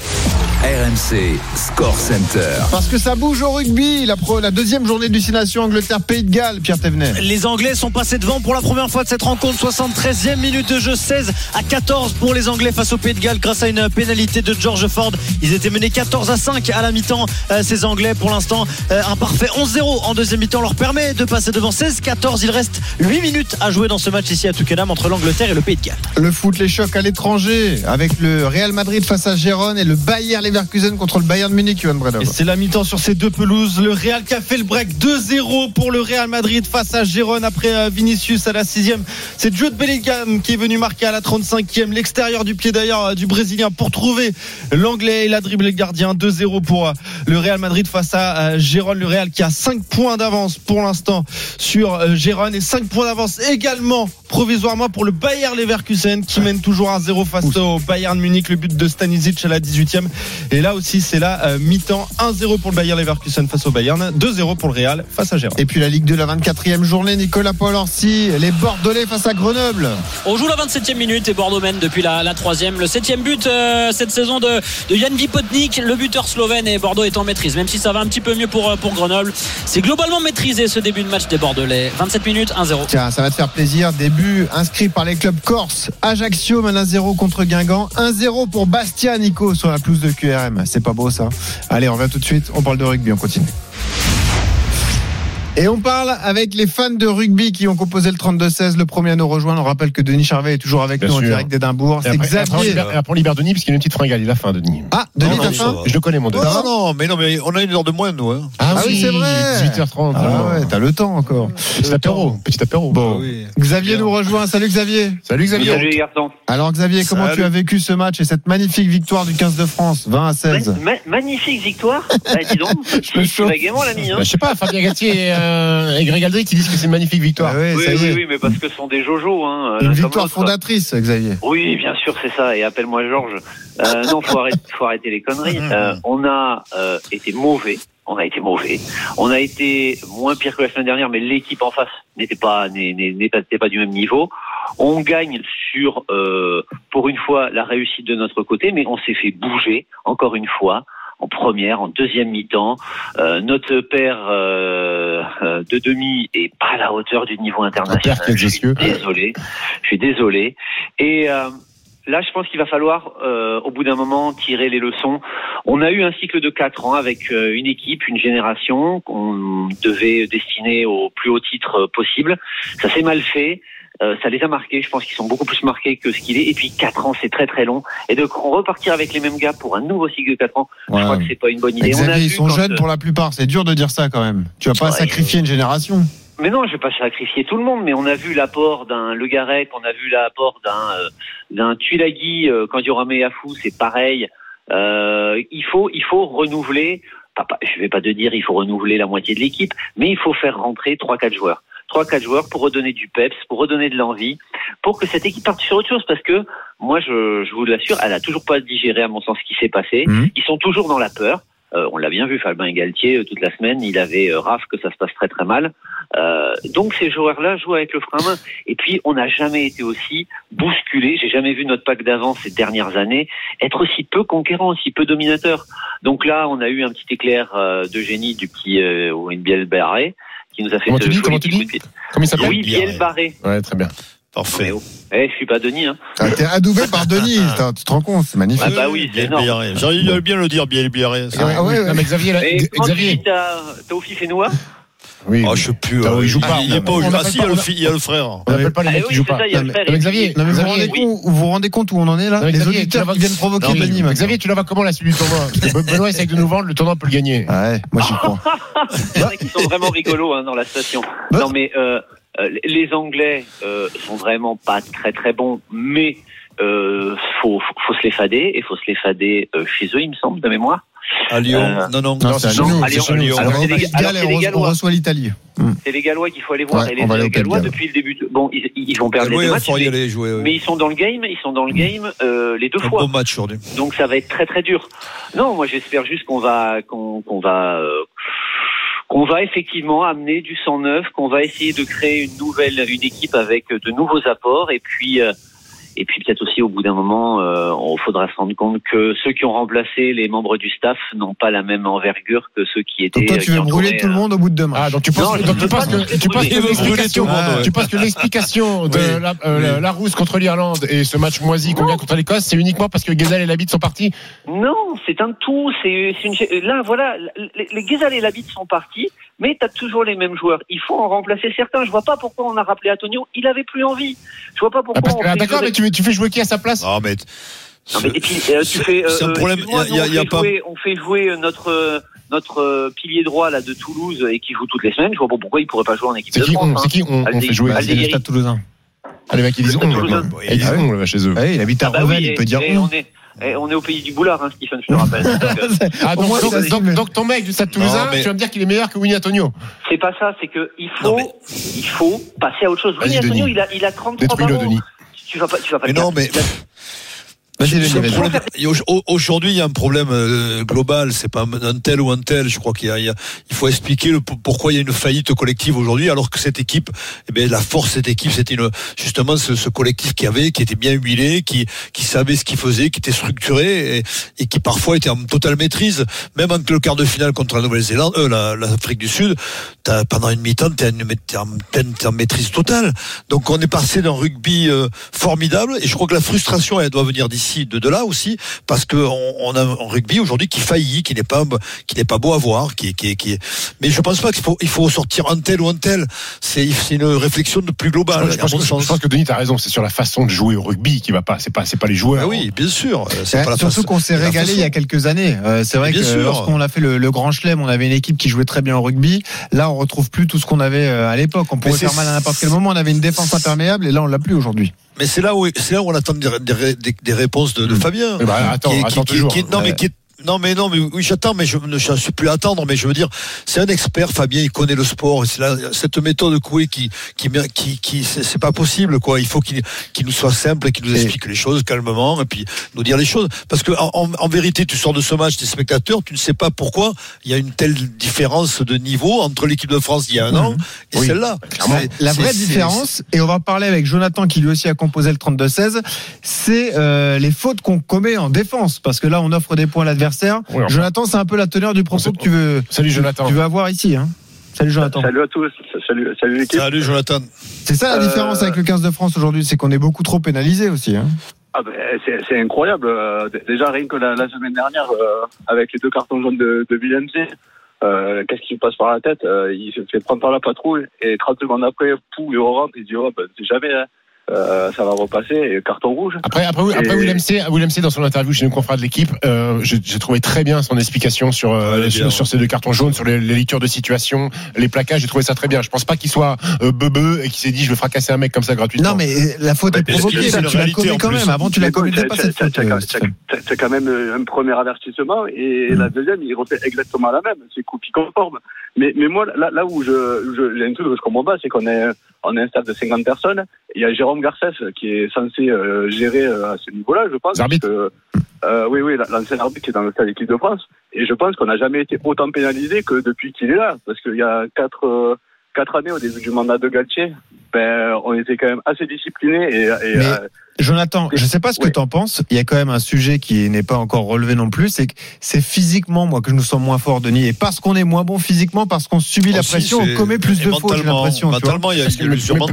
RMC Score Center. Parce que ça bouge au rugby. La, pro- la deuxième journée de destination Angleterre-Pays de Galles, Pierre Thévenet. Les Anglais sont passés devant pour la première fois de cette rencontre. 73e minute de jeu, 16 à 14 pour les Anglais face au Pays de Galles grâce à une pénalité de George Ford. Ils étaient menés 14 à 5 à la mi-temps. euh, ces Anglais, pour l'instant, euh, un parfait 11-0 en deuxième mi-temps leur permet de passer devant 16-14. Il reste 8 minutes à jouer dans ce match ici à Twickenham entre l'Angleterre et le Pays de Galles. Le foot, les chocs à l'étranger, avec le Real Madrid face à Gérone et le Bayer Leverkusen contre le Bayern Munich, Johan Bredov. Et c'est la mi-temps sur ces deux pelouses. Le Real qui a fait le break 2-0 pour le Real Madrid face à Gérone après euh, Vinicius à la 6 C'est Jude Bellingham qui est venu marquer à la 35e. L'extérieur du pied d'ailleurs euh, du Brésilien pour trouver l'Anglais. Il a dribblé le gardien 2-0 pour le Real Madrid face à euh, Gérone. Le Real qui a 5 points d'avance pour l'instant sur euh, Gérone et 5 points d'avance également provisoirement pour le Bayer Leverkusen qui mène toujours à 0 face au Bayern Munich. Le but de Stanisic à la 18e. Et là aussi, c'est la euh, mi-temps 1-0 pour le Bayer Leverkusen face au Bayern, 2-0 pour le Real face à Gérone. Et puis la Ligue de la 24e journée, Nicolas Paul-Orsi, les Bordelais face à Grenoble. On joue la 27e minute et Bordeaux mène depuis la, la 3e. Le 7e but euh, cette saison de, de Jan Vipotnik, le buteur slovène et Bordeaux est en maîtrise. Même si si ça va un petit peu mieux pour, euh, pour Grenoble. C'est globalement maîtrisé ce début de match des Bordelais. 27 minutes, 1-0. Tiens, ça va te faire plaisir. Début inscrit par les clubs corse. Ajaccio mène 1-0 contre Guingamp. 1-0 pour Bastia, Nico, sur la pelouse de QRM. C'est pas beau ça. Allez, on revient tout de suite. On parle de rugby, on continue. Et on parle avec les fans de rugby qui ont composé le 32-16. Le premier à nous rejoindre. On rappelle que Denis Charvet est toujours avec Bien nous en direct d'Édimbourg. C'est après, après, on Xavier. libère, après, on libère Denis parce qu'il a une petite fringale. Il a faim, Denis. Ah, Denis, t'as faim. Je le connais, mon Denis. Non, non, mais non, mais on a une heure de moins, nous. Hein. Ah oui, c'est vrai. 18h30. Ah ouais, t'as le temps encore. Petit apéro. Petit apéro. Bon. Ah oui. Xavier nous rejoint. Salut Xavier. Salut Xavier. Salut les garçons. Alors Xavier, comment Salut. tu as vécu ce match et cette magnifique victoire du 15 de France, 20 à 16 Ma- ma- magnifique victoire. (laughs) Bah, dis donc, tu, tu vas gaiement l'ami. Hein. Bah, je sais pas, Fabien Galtier et, euh, et Greg Aldric qui disent que c'est une magnifique victoire. Ah ouais, oui, ça y oui, est. oui, mais parce que ce sont des jojos. Hein, Une victoire fondatrice, Xavier. Oui, bien sûr, c'est ça. Et appelle-moi Georges. Euh, non, faut arrêter, faut arrêter les conneries. (laughs) Euh, on a euh, été mauvais. On a été mauvais. On a été moins pire que la semaine dernière, mais l'équipe en face n'était pas n'était du même niveau. On gagne sur, euh, pour une fois, la réussite de notre côté, mais on s'est fait bouger encore une fois en première, en deuxième mi-temps. Euh, notre père euh, euh, de demi est pas à la hauteur du niveau international. père Je suis désolé. Je suis désolé. Et euh, là, je pense qu'il va falloir, euh, au bout d'un moment, tirer les leçons. On a eu un cycle de quatre ans avec euh, une équipe, une génération qu'on devait destiner au plus haut titre euh, possible. Ça s'est mal fait. Euh, ça les a marqués. Je pense qu'ils sont beaucoup plus marqués que ce qu'il est. Et puis quatre ans, c'est très très long. Et de repartir avec les mêmes gars pour un nouveau cycle de quatre ans, je crois que c'est pas une bonne idée. On a Xavier, ils sont jeunes euh, pour la plupart. C'est dur de dire ça quand même. Tu vas pas Ouais. sacrifier une génération. Mais non, je vais pas sacrifier tout le monde, mais on a vu l'apport d'un Le Garec, on a vu l'apport d'un euh, d'un Tuilagi euh, quand Yorame Afou, c'est pareil. Euh, il faut il faut renouveler. Pas, pas- je vais pas te dire il faut renouveler la moitié de l'équipe, mais il faut faire rentrer trois quatre joueurs, trois quatre joueurs pour redonner du peps, pour redonner de l'envie, pour que cette équipe parte sur autre chose. Parce que moi, je, je vous l'assure, elle a toujours pas digéré à mon sens ce qui s'est passé. Mhm. Ils sont toujours dans la peur. Euh, on l'a bien vu, Fabien et Galtier, euh, toute la semaine, il avait euh, raf que ça se passe très très mal. Euh, donc ces joueurs-là jouent avec le frein à main. Et puis on n'a jamais été aussi bousculé. J'ai jamais vu notre pack d'avant ces dernières années être aussi peu conquérant, aussi peu dominateur. Donc là, on a eu un petit éclair de génie du petit Wayne Biel Barré qui nous a fait Comment ce tu dis, joli comment tu dis. Comment il s'appelle Oui, Biel Barré. Ouais, très bien. Parfait. Mais oh. Eh, je suis pas Denis. Hein. T'as été adoubé par Denis. (laughs) Tu te rends compte, c'est magnifique. Ah bah oui, c'est énorme. À bien le dire, bien bien. Ah ouais, ouais. Non, mais Xavier, là, tu Xavier. t'as au fif et noix Oui. Ah, je sais plus. Ah euh, il joue pas. Il est pas au jeu. Ah si, il y a le a- fi- il y a le frère. On n'appelle pas les Ah mecs oui, qui jouent pas. Xavier, puis- non, mais vous vous rendez oui. compte, vous vous rendez compte où on en est là Les Xavier, auditeurs tu vas- qui viennent provoquer Denis. Xavier, tu la vois comment la suite du tournoi (laughs) Benoît essaie de nous vendre, le tournoi peut le gagner. Ah ouais, moi j'y crois. Il y qui sont vraiment rigolos hein, dans la station. Bah. Non mais euh, euh, les Anglais euh, sont vraiment pas très très bons, mais euh, faut, faut, faut se les fader et faut se les fader euh, chez eux, il me semble, de mémoire. À Lyon. Euh, Non, non. Non, c'est à Lyon. à. Alors, c'est les- alors, c'est et on Gallois. reçoit l'Italie. C'est les Gallois qu'il faut aller voir. Ouais, et les, on va aller les au Pays de Gallois depuis le début. de- Bon, ils, ils vont perdre les deux matchs, y mais, aller jouer. mais ils sont dans le game. Ils sont dans le game euh, les deux Un fois. bon match aujourd'hui. Donc ça va être très très dur. Non, moi j'espère juste qu'on va qu'on qu'on va euh, qu'on va effectivement amener du sang neuf, qu'on va essayer de créer une nouvelle une équipe avec de nouveaux apports et puis euh, et puis peut-être aussi au bout d'un moment, euh, on faudra se rendre compte que ceux qui ont remplacé les membres du staff n'ont pas la même envergure que ceux qui étaient. Donc toi, tu veux brûler tout le euh, monde au bout de matchs. Ah, donc tu penses, Non, donc tu penses que, te tu penses que l'explication, (laughs) de Oui. la, euh, la- la rousse contre l'Irlande et ce match moisi qu'on gagne contre l'Écosse, c'est uniquement parce que Gezal et Labitte sont partis? Non, c'est un tout. C'est c'est une. Là, voilà, les, les Ghezal et Labitte sont partis, mais tu as toujours les mêmes joueurs. Il faut en remplacer certains. Je vois pas pourquoi on a rappelé Antonio. Il avait plus envie. Je vois pas pourquoi. Ah, on ah, D'accord, jouer- mais tu, tu fais jouer qui à sa place Ah, mais. Non, mais et puis euh, tu fais. C'est un euh, problème. y a- y a on fait pas- jouer- On fait jouer notre euh, notre euh, pilier droit là de Toulouse et qui joue toutes les semaines. Je vois pas pourquoi il pourrait pas jouer en équipe C'est de qui France. on, hein. c'est qui on, on fait jouer c'est le Aldi- stade toulousain. Ah, les mecs ils disent on. Ils disent on là chez eux. Ouais, il habite à Ah bah Revel, oui, il peut dire on. On est et on est au pays du boulard, hein, Stephen, je te rappelle. (laughs) Donc, euh, Ah, donc, Au moins, donc, ça donc- assume. donc ton mec du Stade Toulousain, mais- tu vas me dire qu'il est meilleur que Winnie Antonio. c'est pas ça, c'est que il faut mais- il faut passer à autre chose. Winnie Antonio, il a il a 33 Détruis-le, ballons. Denis. Tu vas pas tu vas pas Mais le non, faire. mais. Aujourd'hui, il y a un problème euh, global. C'est pas un tel ou un tel. Je crois qu'il y a, il y a- il faut expliquer le, pourquoi il y a une faillite collective aujourd'hui, alors que cette équipe, eh bien, la force de cette équipe, c'était une- justement ce, ce collectif qui avait, qui était bien huilé, qui, qui savait ce qu'il faisait, qui était structuré et, et qui parfois était en totale maîtrise. Même entre le quart de finale contre la Nouvelle-Zélande, euh, la- l'Afrique du Sud, t'as- pendant une mi-temps, t'es en, en en maîtrise totale. Donc on est passé d'un rugby euh, formidable et je crois que la frustration elle doit venir d'ici, de, de là aussi, parce que on, on a un rugby aujourd'hui qui faillit, qui n'est pas qui n'est pas beau à voir, qui, qui, qui mais je pense pas qu'il faut il faut sortir un tel ou un tel. C'est c'est une réflexion de plus globale. Je pense, que, je pense que Denis, t'as raison. C'est sur la façon de jouer au rugby qui va pas. C'est pas, c'est pas les joueurs. Ah oui, bien sûr. euh, C'est pas la surtout façon- qu'on s'est régalé façon. il y a quelques années. Euh, c'est vrai Bien que sûr. lorsqu'on a fait le, le Grand Chelem, on avait une équipe qui jouait très bien au rugby. Là, on retrouve plus tout ce qu'on avait euh, à l'époque. On pouvait c'est- faire mal à n'importe quel moment. On avait une défense imperméable et là, on l'a plus aujourd'hui. Mais c'est là où c'est là où on attend des, des, des- des réponses de, de Fabien. Attends, Qui est- qui- attends qui- toujours. qui- non mais Ouais. qui est- non mais non mais oui j'attends mais je ne suis plus à attendre mais je veux dire c'est un expert Fabien il connaît le sport et c'est cette méthode Coué qui qui qui, qui c'est pas possible quoi il faut qu'il nous soit simple et qu'il nous Et- explique les choses calmement et puis nous dire les choses parce que en, vérité tu sors de ce match tes spectateurs tu ne sais pas pourquoi il y a une telle différence de niveau entre l'équipe de France d'il y a un an et Oui. celle-là La vraie différence, et on va parler avec Jonathan qui lui aussi a composé le 32-16, c'est euh, les fautes qu'on commet en défense. Parce que là, on offre des points à l'adversaire. Oui, enfin. Jonathan, c'est un peu la teneur du propos que tu veux, Salut Jonathan. tu veux avoir ici. Hein. Salut Jonathan. Salut à tous, salut, salut l'équipe. salut Jonathan C'est ça la Euh, différence avec le 15 de France aujourd'hui, c'est qu'on est beaucoup trop pénalisé aussi. Hein. Ah ben, c'est, c'est incroyable. Euh, déjà rien que la, la semaine dernière, euh, avec les deux cartons jaunes de, de Villemc, euh, qu'est-ce qui me passe par la tête? Euh, Il se fait prendre par la patrouille et 30 secondes après, pou, il rentre, il dit oh ben c'est jamais, hein. Euh, ça va repasser et carton rouge. Après, après, après Et- Willem C, Willem C, dans son interview chez nos confrères de l'équipe, euh, j'ai j'ai trouvé très bien son explication sur euh, sur, sur ces deux cartons jaunes, sur les, les lectures de situation, les plaquages. J'ai trouvé ça très bien. Je pense pas qu'il soit euh, beubeux et qu'il s'est dit je vais fracasser un mec comme ça gratuitement. Non, mais euh, la faute est provoquée, tu la la réalité, commets en quand plus. même. Avant, tu la Mais bon, commettais c'est- pas cette faute. euh, quand même euh, un premier avertissement et Mm. la deuxième, il refait exactement la même. C'est copie conforme. Mais, mais moi, là, là où je, je, j'ai un truc que je comprends pas, c'est qu'on est, on est un stade de 50 personnes. Il y a Jérôme Garcès qui est censé euh, gérer euh, à ce niveau-là, je pense. Que, euh, oui, oui, l'ancien arbitre qui est dans le stade équipe de France. Et je pense qu'on n'a jamais été autant pénalisé que depuis qu'il est là. Parce qu'il y a quatre, euh, quatre années au début du mandat de Galtier, ben, on était quand même assez disciplinés et, et Mais- euh, Jonathan, je sais pas ce que Oui. tu en penses. Il y a quand même un sujet qui n'est pas encore relevé non plus. C'est que c'est physiquement, moi, que je nous sens moins fort, Denis. Et parce qu'on est moins bon physiquement, parce qu'on subit la Aussi, pression, on commet plus de fautes, j'ai mentalement- l'impression. Mentalement, il y a.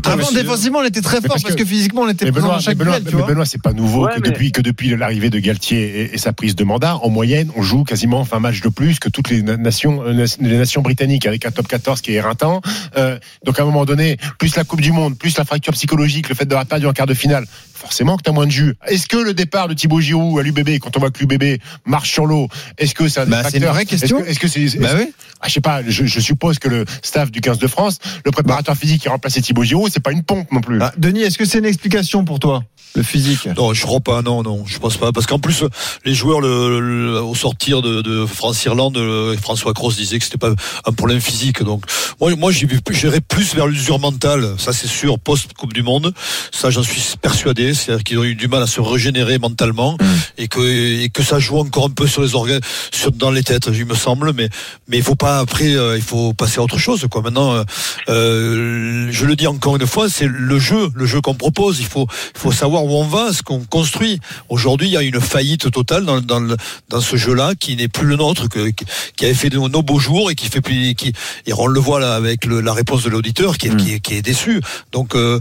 Avant, défensivement, on était très fort parce parce que que- physiquement, on était présent Benoît, dans chaque mais Benoît, duel, tu mais vois. Benoît, c'est pas nouveau Ouais, que mais- depuis que depuis l'arrivée de Galtier et, et sa prise de mandat, en moyenne, on joue quasiment 20 matchs de plus que toutes les nations euh, les nations britanniques avec un top 14 qui est éreintant. Euh, donc à un moment donné, plus la Coupe du Monde, plus la fracture psychologique, le fait d'avoir perdu en quart de finale, forcément que tu as moins de jus. Est-ce que le départ de Thibaut Giroud à l'UBB, quand on voit que l'UBB marche sur l'eau, est-ce que c'est un Bah, c'est une facteur vraie question. Est-ce que- c'est Bah oui. ah, je sais pas, je, je suppose que le staff du 15 de France, le préparateur physique qui a remplacé Thibaut Giroud, c'est pas une pompe non plus. Ah, Denis, est-ce que c'est une explication pour toi, le physique? Non, je crois pas. Non, non, je pense pas. Parce qu'en plus, les joueurs, le, le- au sortir de, de France-Irlande, euh, François Cross disait que c'était pas un problème physique. Donc, moi, moi, j'irais plus vers l'usure mentale. Ça, c'est sûr. Post Coupe du Monde, ça, j'en suis persuadé. C'est-à-dire qu'ils ont eu du mal à se régénérer mentalement et que et que ça joue encore un peu sur les organes, sur dans les têtes, il me semble. Mais mais il faut pas après, euh, il faut passer à autre chose. Quoi. Maintenant, euh, euh, je le dis encore une fois, c'est le jeu, le jeu qu'on propose. Il faut il faut savoir où on va, ce qu'on construit. Aujourd'hui, il y a une faillite totale dans, dans, ce jeu-là qui n'est plus le nôtre, que, qui avait fait de nos beaux jours et qui fait plus. Qui, et on le voit là avec le- la réponse de l'auditeur qui est, qui, est, qui est déçu. Donc euh,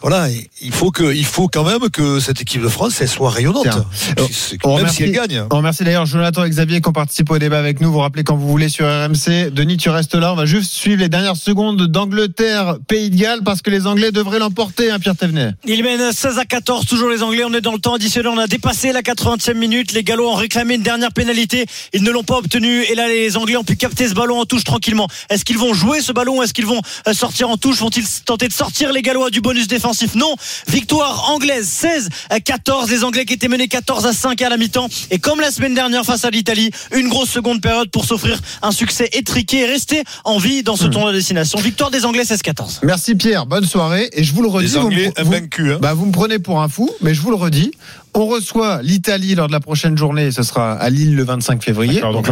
voilà, il faut que il faut quand même que cette équipe de France elle soit rayonnante. Tiens. C'est- On Même si elle gagne. On remercie d'ailleurs Jonathan et Xavier qui ont participé au débat avec nous. Vous rappelez quand vous voulez sur RMC. Denis, tu restes là. On va juste suivre les dernières secondes d'Angleterre, Pays de Galles, parce que les Anglais devraient l'emporter, hein, Pierre Thévenet. Il mène 16 à 14, toujours les Anglais. On est dans le temps additionnel. On a dépassé la 80e minute. Les Gallois ont réclamé une dernière pénalité. Ils ne l'ont pas obtenue. Et là, les Anglais ont pu capter ce ballon en touche tranquillement. Est-ce qu'ils vont jouer ce ballon Est-ce qu'ils vont euh, sortir en touche? Vont-ils tenter de sortir les Gallois du bonus défensif? Non. Victoire anglaise. Anglaise 16 à 14. Les Anglais qui étaient menés 14 à 5 à la mi-temps. Et comme la semaine dernière face à l'Italie, une grosse seconde période pour s'offrir un succès étriqué et rester en vie dans ce tournoi de destination. Victoire des Anglais 16-14. Merci Pierre, bonne soirée. Et je vous le redis, Les vous, me- vous- hein. bah, vous me prenez pour un fou, mais je vous le redis. On reçoit l'Italie lors de la prochaine journée, ce sera à Lille le 25 février. Donc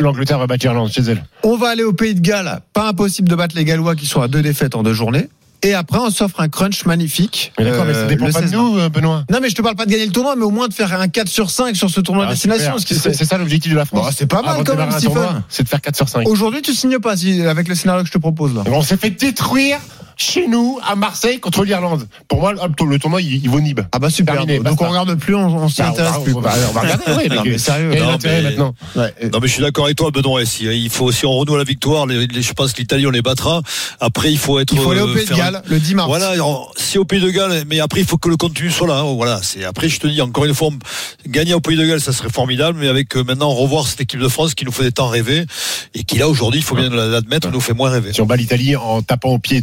l'Angleterre va battre l'Irlande chez elle. On va aller au Pays de Galles. Pas impossible de battre les Gallois qui sont à deux défaites en deux journées. Et après, on s'offre un crunch magnifique. Mais d'accord, mais ça euh, dépend le pas de 16 nous, euh, Benoît. Non, mais je te parle pas de gagner le tournoi, mais au moins de faire un 4 sur 5 sur ce tournoi Ah, de destination. ce C'est c'est ça l'objectif de la France. Bon, c'est pas mal quand même, Stephen. C'est de faire 4 sur 5. Aujourd'hui, tu signes pas si, avec le scénario que je te propose là. On s'est fait détruire chez nous, à Marseille, contre l'Irlande. Pour moi, le tournoi, il, il vaut Nib. Ah bah super. Terminé, donc on regarde plus, on, on s'y Bah, on intéresse va- plus. on va- on va regarder, ouais, Non, mais sérieux. Non, mais- maintenant? Ouais. Non mais je suis d'accord avec toi Benoît si il faut si on renoue la victoire les- les- je pense que l'Italie on les battra après il faut être Il faut aller au euh, Pays de Galles le 10 mars. voilà si au Pays de Galles mais après il faut que le contenu soit là hein, voilà c'est après je te dis encore une fois on- gagner au Pays de Galles ça serait formidable mais avec euh, maintenant revoir cette équipe de France qui nous des temps rêver et qui là aujourd'hui il faut bien l'admettre nous fait moins rêver Si on bat l'Italie en tapant au pied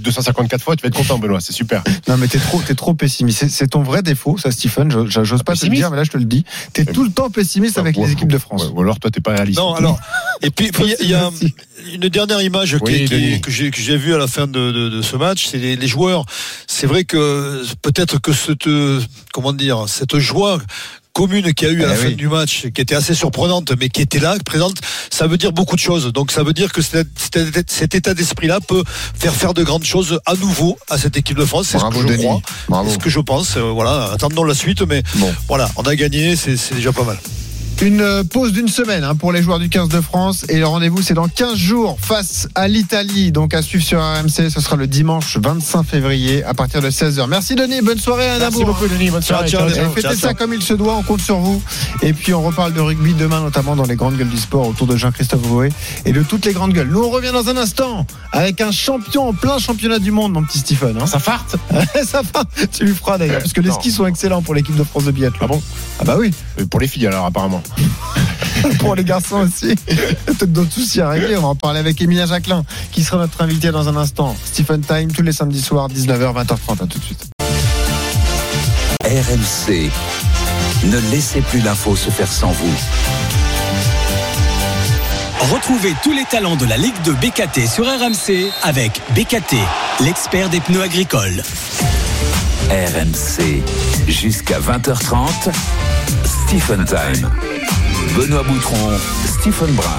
254 fois, tu vas être content, Benoît. C'est super. Non mais t'es trop, t'es trop pessimiste. C'est- ton vrai défaut, ça, Stephen. J'ose pas te le dire, mais là je te le dis. T'es tout le temps pessimiste avec les équipes de France. Ou alors, toi, t'es pas réaliste. Non, alors, et puis, il y a- une dernière image Oui, qui- que j'ai que j'ai vue à la fin de, de- de ce match, c'est les, les joueurs. C'est vrai que peut-être que cette, comment dire, cette joie commune qu'il y a eu à Eh la fin oui. du match, qui était assez surprenante, mais qui était là, présente, ça veut dire beaucoup de choses. Donc ça veut dire que cet, cet- cet état d'esprit-là peut faire faire de grandes choses à nouveau à cette équipe de France. C'est ce que je Denis. crois, Bravo. c'est ce que je pense. Euh, Voilà, attendons la suite, mais Bon. voilà, on a gagné, c'est déjà pas mal. Une pause d'une semaine hein, pour les joueurs du 15 de France et le rendez-vous c'est dans 15 jours face à l'Italie. Donc à suivre sur RMC, ce sera le dimanche 25 février à partir de 16h. Merci Denis, bonne soirée à Merci beaucoup, Denis. Bonne soirée. ciao, Ciao, ciao. Faites ça comme il se doit, on compte sur vous. Et puis on reparle de rugby demain, notamment dans les grandes gueules du sport autour de Jean-Christophe Voué et de toutes les grandes gueules. Nous on revient dans un instant avec un champion en plein championnat du monde, mon petit Stephen. hein. Ça farte (laughs) ça va, tu lui feras d'ailleurs, parce que les Non. skis sont excellents pour l'équipe de France de biathlon. Ah bon? Ah bah oui, Euh, Pour les filles, alors, apparemment. (laughs) pour les garçons aussi. (laughs) Peut-être d'autres soucis à régler. On va en parler avec Emilia Jacquelin, qui sera notre invité dans un instant. Stephen Time, tous les samedis soirs, 19h, 20h30. À tout de suite. RMC. Ne laissez plus l'info se faire sans vous. Retrouvez tous les talents de la Ligue de BKT sur RMC avec BKT, l'expert des pneus agricoles. RMC. Jusqu'à 20h30. Stephen Time. Benoît Boutron, Stephen Brun.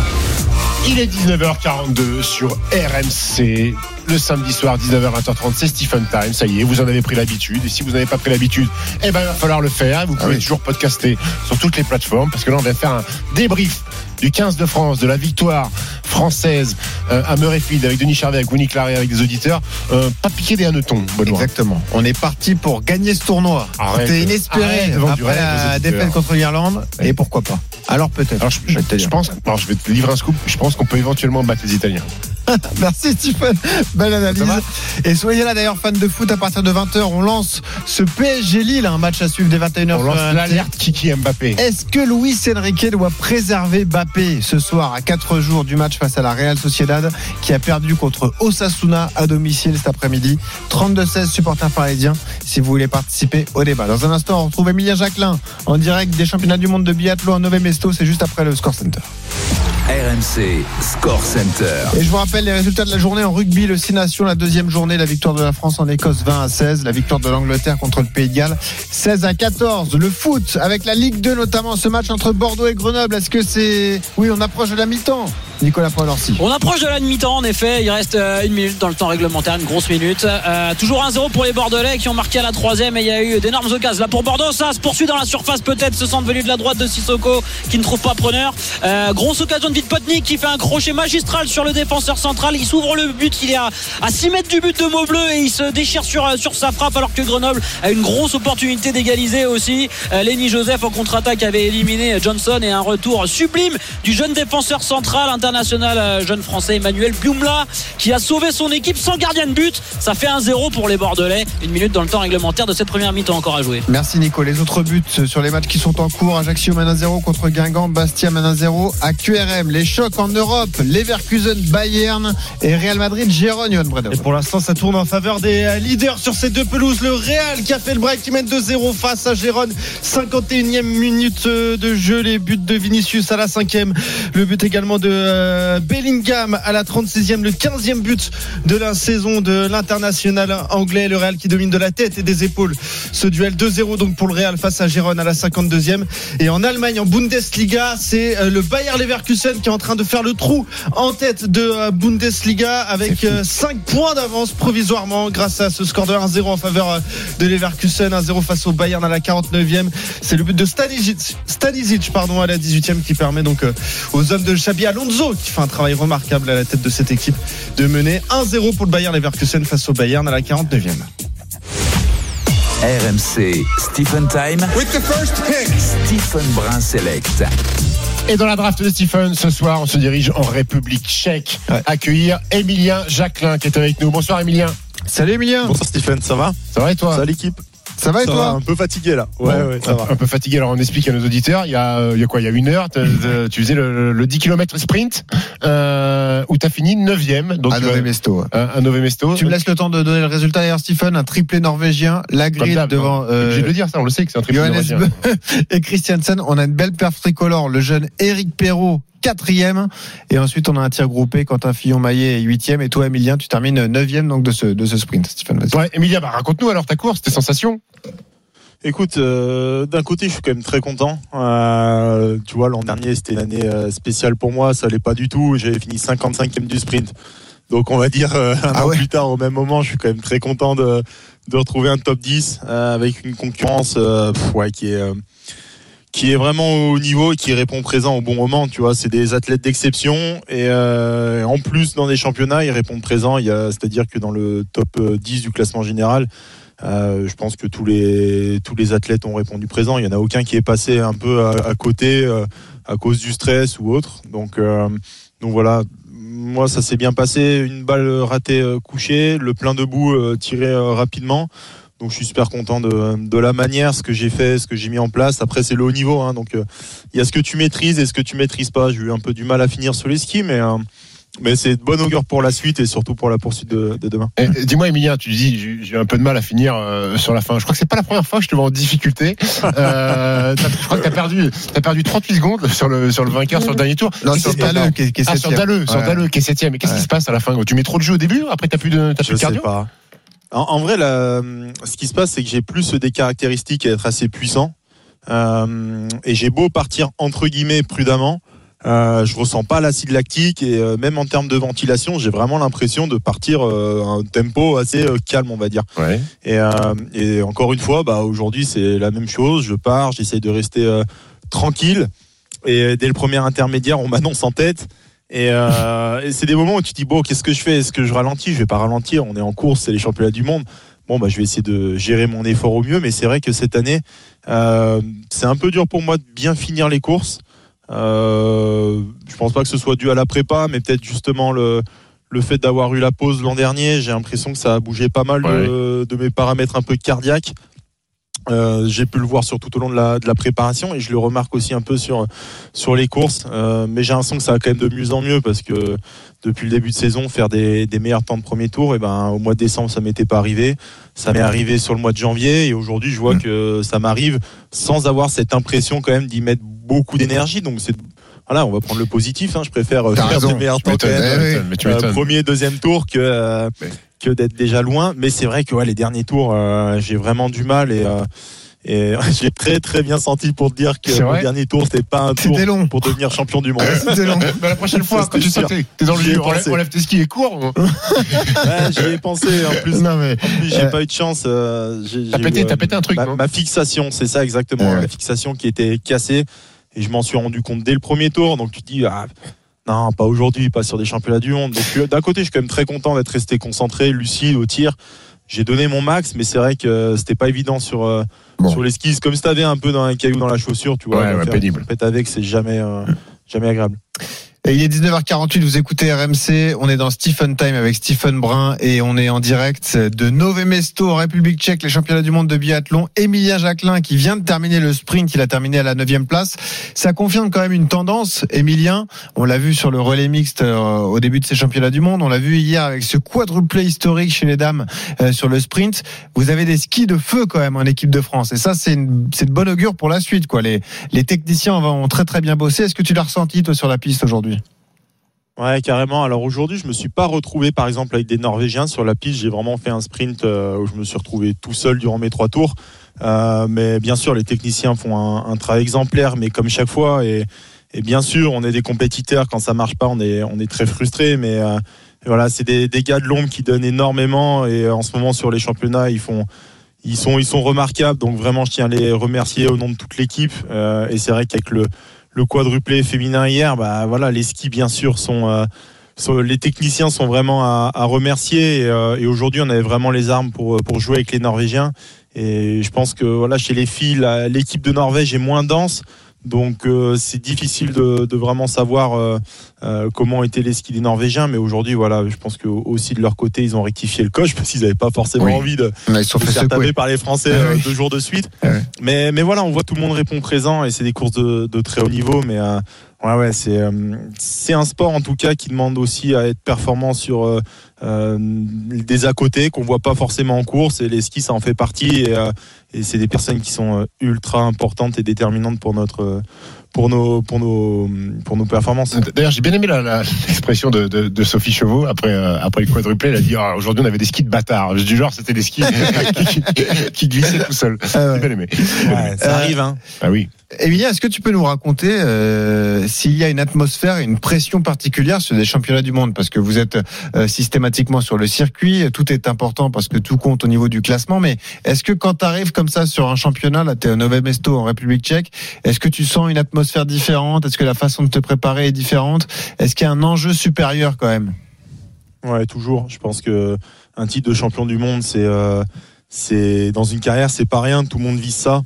Il est 19h42 sur RMC. Le samedi soir, 19h, 20h30, c'est Stephen Time. Ça y est, vous en avez pris l'habitude. Et si vous n'avez pas pris l'habitude, eh ben, il va falloir le faire. Vous pouvez oui. toujours podcaster sur toutes les plateformes. Parce que là, on va faire un débrief du 15 de France, de la victoire française euh, à Murrayfield avec Denis Charvet, avec Winnie Claret, avec des auditeurs. Euh, pas piquer des hannetons, Benoît. Exactement. On est parti pour gagner ce tournoi. C'était inespéré après rêve la défaite contre l'Irlande. Et pourquoi pas Alors peut-être. Alors, je, pense, alors, je vais te livrer un scoop. Je pense qu'on peut éventuellement battre les Italiens. (laughs) Merci Stephen, belle analyse. Et soyez là d'ailleurs fans de foot à partir de 20h. On lance ce PSG Lille, un match à suivre dès 21h. On lance l'alerte Kiki Mbappé. Est-ce que Luis Enrique doit préserver Mbappé ce soir à 4 jours du match face à la Real Sociedad qui a perdu contre Osasuna à domicile cet après-midi? 32-16 supporters parisiens si vous voulez participer au débat. Dans un instant, on retrouve Emilia Jacquelin en direct des championnats du monde de biathlon à Nové Mesto. C'est juste après le Score Center. RMC Score Center. Et je vous rappelle les résultats de la journée en rugby, le 6 Nations, la deuxième journée, la victoire de la France en Écosse 20 à 16, la victoire de l'Angleterre contre le Pays de Galles 16 à 14. Le foot avec la Ligue 2 notamment, ce match entre Bordeaux et Grenoble, est-ce que c'est... Oui, on approche de la mi-temps? Nicolas Paolorsi. On approche de la mi-temps en effet, il reste euh, une minute dans le temps réglementaire, une grosse minute. Euh, toujours 1-0 pour les Bordelais qui ont marqué à la troisième et il y a eu d'énormes occasions là pour Bordeaux. Ça se poursuit dans la surface peut-être, ce centre venu de la droite de Sissoko qui ne trouve pas preneur. Euh, grosse occasion de Vitpotnik qui fait un crochet magistral sur le défenseur central. Il s'ouvre le but, il est à, à 6 mètres du but de Maubleu et il se déchire sur, sa frappe alors que Grenoble a une grosse opportunité d'égaliser aussi. Lenny Joseph en contre-attaque avait éliminé Johnson et un retour sublime du jeune défenseur central l'international euh, jeune français Emmanuel Blumla qui a sauvé son équipe sans gardien de but. Ça fait 1-0 pour les Bordelais. Une minute dans le temps réglementaire de cette première mi-temps encore à jouer. Merci Nico. Les autres buts sur les matchs qui sont en cours. Ajaccio mène 1-0 contre Guingamp. Bastia mène 1-0 à QRM. Les chocs en Europe. Leverkusen, Bayern et Real Madrid, Gérone, Johan Bredov. Et pour l'instant, ça tourne en faveur des euh, leaders sur ces deux pelouses. Le Real qui a fait le break, qui mène 2-0 face à Gérone. 51e minute euh, de jeu. Les buts de Vinicius à la 5e. Le but également de euh, Bellingham à la 36e. Le 15e but de la saison de l'international anglais. Le Real qui domine de la tête et des épaules. Ce duel 2-0 donc pour le Real face à Gérone à la 52e. Et en Allemagne, en Bundesliga, c'est euh, le Bayer Leverkusen qui est en train de faire le trou en tête de euh, Bundesliga avec 5 points d'avance provisoirement grâce à ce score de 1-0 en faveur de Leverkusen. 1-0 face au Bayern à la 49e. C'est le but de Stanisic, Stanisic pardon, à la 18e qui permet donc aux hommes de Xabi Alonso qui fait un travail remarquable à la tête de cette équipe de mener 1-0 pour le Bayern Leverkusen face au Bayern à la 49e. RMC Stephen Time. With the first pick. Stephen Brun Select. Et dans la draft de Stephen, ce soir, on se dirige en République tchèque. Accueillir Emilien Jacquelin qui est avec nous. Bonsoir Emilien. Salut Emilien. Bonsoir Stephen, ça va? Ça va et toi? Ça va l'équipe? Ça va et Ça toi va, Un peu fatigué là. Ouais, ouais, ça un, va. un peu fatigué. Alors on explique à nos auditeurs. Il y a, euh, il y a quoi Il y a une heure, t'as- (laughs) t'as- tu faisais le, le 10 km sprint euh, où tu as fini 9e. Donc À tu vas- Nové Mesto. ouais. un, un Nové Mesto. Tu me laisses le temps de donner le résultat d'ailleurs, Stephen. Un triplé norvégien, Lagrid d'hab, devant hein. euh, Obligé de le dire ça, on le sait que c'est un Johannes norvégien. (laughs) Et Christiansen. On a une belle perf tricolore. Le jeune Eric Perrault, quatrième. Et ensuite, on a un tir groupé. Quentin Fillon-Maillet est huitième. Et toi, Emilien, tu termines neuvième donc de ce, de ce sprint. Vas-y. Ouais, Emilien, bah, raconte-nous alors ta course, tes sensations. Écoute, euh, d'un côté, je suis quand même très content. Euh, tu vois, l'an dernier, c'était une année euh, spéciale pour moi. Ça allait pas du tout. J'avais fini 55e du sprint. Donc, on va dire euh, un Ah an ouais. plus tard, au même moment, je suis quand même très content de, de retrouver un top 10 euh, avec une concurrence euh, pff, ouais, qui est. euh, qui est vraiment au niveau et qui répond présent au bon moment. Tu vois, c'est des athlètes d'exception et euh, en plus dans des championnats, ils répondent présent. Il c'est-à-dire que dans le top euh, 10 du classement général, euh, je pense que tous les tous les athlètes ont répondu présent. Il y en a aucun qui est passé un peu à, côté euh, à cause du stress ou autre. Donc euh, donc voilà. Moi, ça s'est bien passé. Une balle ratée euh, couchée, le plein debout euh, tiré euh, rapidement. Donc je suis super content de, de la manière, ce que j'ai fait, ce que j'ai mis en place. Après c'est le haut niveau, hein, donc euh, il y a ce que tu maîtrises et ce que tu maîtrises pas. J'ai eu un peu du mal à finir sur les skis, mais euh, mais c'est de bonne augure pour la suite et surtout pour la poursuite de, de demain. Eh, Dis-moi, Emilien, tu dis j'ai j'ai eu un peu de mal à finir euh, sur la fin. Je crois que c'est pas la première fois que je te vois en difficulté. (laughs) Euh, je crois que t'as perdu, as perdu 38 secondes sur le sur le vainqueur sur le dernier tour. Non, sur Dalleux, qui est- qui est Ah, sur septième. Sur Ouais. Dalleux, qui est septième. Mais qu'est-ce qui Ouais. se passe à la fin? Tu mets trop de jeu au début, après t'as plus de, t'as plus Je de sais cardio? pas. En, en vrai, ce qui se passe, c'est que j'ai plus des caractéristiques à être assez puissant. Euh, et j'ai beau partir entre guillemets prudemment, euh, je ressens pas l'acide lactique et euh, même en termes de ventilation, j'ai vraiment l'impression de partir euh, à un tempo assez euh, calme, on va dire. Ouais. Et, euh, et encore une fois, bah, aujourd'hui c'est la même chose. Je pars, j'essaye de rester euh, tranquille. Et dès le premier intermédiaire, on m'annonce en tête. Et, euh, et c'est des moments où tu te dis bon, qu'est-ce que je fais? Est-ce que je ralentis? Je vais pas ralentir. On est en course, c'est les championnats du monde. Bon, bah, je vais essayer de gérer mon effort au mieux. Mais c'est vrai que cette année, euh, c'est un peu dur pour moi de bien finir les courses. Euh, je pense pas que ce soit dû à la prépa, mais peut-être justement le le fait d'avoir eu la pause l'an dernier. J'ai l'impression que ça a bougé pas mal de, de mes paramètres un peu cardiaques. Euh, j'ai pu le voir sur tout au long de la, de la préparation et je le remarque aussi un peu sur, sur les courses. Euh, mais j'ai l'impression que ça va quand même de mieux en mieux parce que depuis le début de saison, faire des, des meilleurs temps de premier tour, et ben, au mois de décembre, ça m'était pas arrivé. Ça m'est arrivé sur le mois de janvier et aujourd'hui, je vois que ça m'arrive sans avoir cette impression quand même d'y mettre beaucoup d'énergie. Donc c'est voilà, on va prendre le positif. hein. Je préfère faire raison, des meilleurs temps quand même, eh mais tu euh, premier, deuxième tour que euh, que d'être déjà loin. Mais c'est vrai que ouais, les derniers tours, euh, j'ai vraiment du mal et euh, et (laughs) j'ai très très bien senti pour te dire que le dernier tour c'était pas un tour pour devenir champion du monde. (laughs) (laughs) Bah, la prochaine fois, quand tu sens que t'es- dans le enlève, pensé. enlève tes skis et cours. Ouais, j'y ai pensé en plus. Mais, en plus, j'ai euh, pas eu de chance. euh, T'as j'ai pété- un truc, Ma, ma fixation, c'est ça exactement. Ouais. La fixation qui était cassée et je m'en suis rendu compte dès le premier tour. Donc tu te dis ah, non, pas aujourd'hui, pas sur des championnats du monde. Donc euh, d'un côté, je suis quand même très content d'être resté concentré, lucide au tir. J'ai donné mon max, mais c'est vrai que c'était pas évident sur euh, sur les skis. Comme si t'avais un peu dans un caillou dans la chaussure, tu vois. Ouais, ouais, pénible. avec, c'est jamais euh, jamais agréable. Il est 19h48, vous écoutez RMC, on est dans Stephen Time avec Stephen Brun et on est en direct de Nové Mesto en République tchèque, les championnats du monde de biathlon. Emilien Jacquelin qui vient de terminer le sprint, il a terminé à la 9 place. Ça confirme quand même une tendance, Emilien. On l'a vu sur le relais mixte euh, au début de ces championnats du monde, on l'a vu hier avec ce quadruplé historique chez les dames euh, sur le sprint. Vous avez des skis de feu quand même en équipe de France et ça c'est une, c'est de bonne augure pour la suite. quoi. Les, les techniciens vont très très bien bosser. Est-ce que tu l'as ressenti toi sur la piste aujourd'hui? Ouais, carrément. Alors aujourd'hui, je me suis pas retrouvé, par exemple, avec des Norvégiens sur la piste. J'ai vraiment fait un sprint euh, où je me suis retrouvé tout seul durant mes trois tours. Euh, mais bien sûr, les techniciens font un, un, travail exemplaire, mais comme chaque fois. Et, et, bien sûr, on est des compétiteurs. Quand ça marche pas, on est, on est très frustré. Mais euh, voilà, c'est des, des, gars de l'ombre qui donnent énormément. Et en ce moment, sur les championnats, ils font. Ils sont, ils sont remarquables, donc vraiment je tiens à les remercier au nom de toute l'équipe. Euh, et c'est vrai qu'avec le, le quadruplé féminin hier, bah voilà, les skis bien sûr sont, euh, les techniciens sont vraiment à, remercier. Euh, et aujourd'hui on avait vraiment les armes pour pour jouer avec les Norvégiens. Et je pense que voilà chez les filles l'équipe de Norvège est moins dense donc euh, c'est difficile de, de, vraiment savoir euh, euh, comment étaient les skis des Norvégiens, mais aujourd'hui voilà, je pense que aussi de leur côté ils ont rectifié le coach (laughs) parce qu'ils n'avaient pas forcément Oui. envie de, ils se sont de fait se faire taper par les Français Ah oui. deux jours de suite. Ah. Mais mais voilà, on voit tout le monde répond présent et c'est des courses de, de très haut niveau, mais ouais ouais c'est c'est un sport en tout cas qui demande aussi à être performant sur euh, des à côté qu'on voit pas forcément en course et les skis ça en fait partie et, et c'est des personnes qui sont euh, ultra importantes et déterminantes pour notre euh, pour nos pour nos pour nos performances. D'ailleurs, j'ai bien aimé l'expression de, de, de Sophie Chauveau après, euh, après le quadruplé. Elle a dit Ah, aujourd'hui, on avait des skis de bâtard. Du genre, c'était des skis (laughs) qui, qui- qui glissaient tout seuls. J'ai bien aimé. Ouais, ça arrive, hein. Ah oui. Emilia, est-ce que tu peux nous raconter euh, s'il y a une atmosphère une pression particulière sur des championnats du monde? Parce que vous êtes euh, systématiquement sur le circuit, tout est important parce que tout compte au niveau du classement. Mais est-ce que quand tu arrives comme ça sur un championnat, là tu es au Nové Mesto en République tchèque, est-ce que tu sens une atmosphère différente Est-ce que la façon de te préparer est différente? Est-ce qu'il y a un enjeu supérieur quand même? Ouais, toujours. Je pense que un titre de champion du monde, c'est euh, dans une carrière, c'est pas rien. Tout le monde vit ça.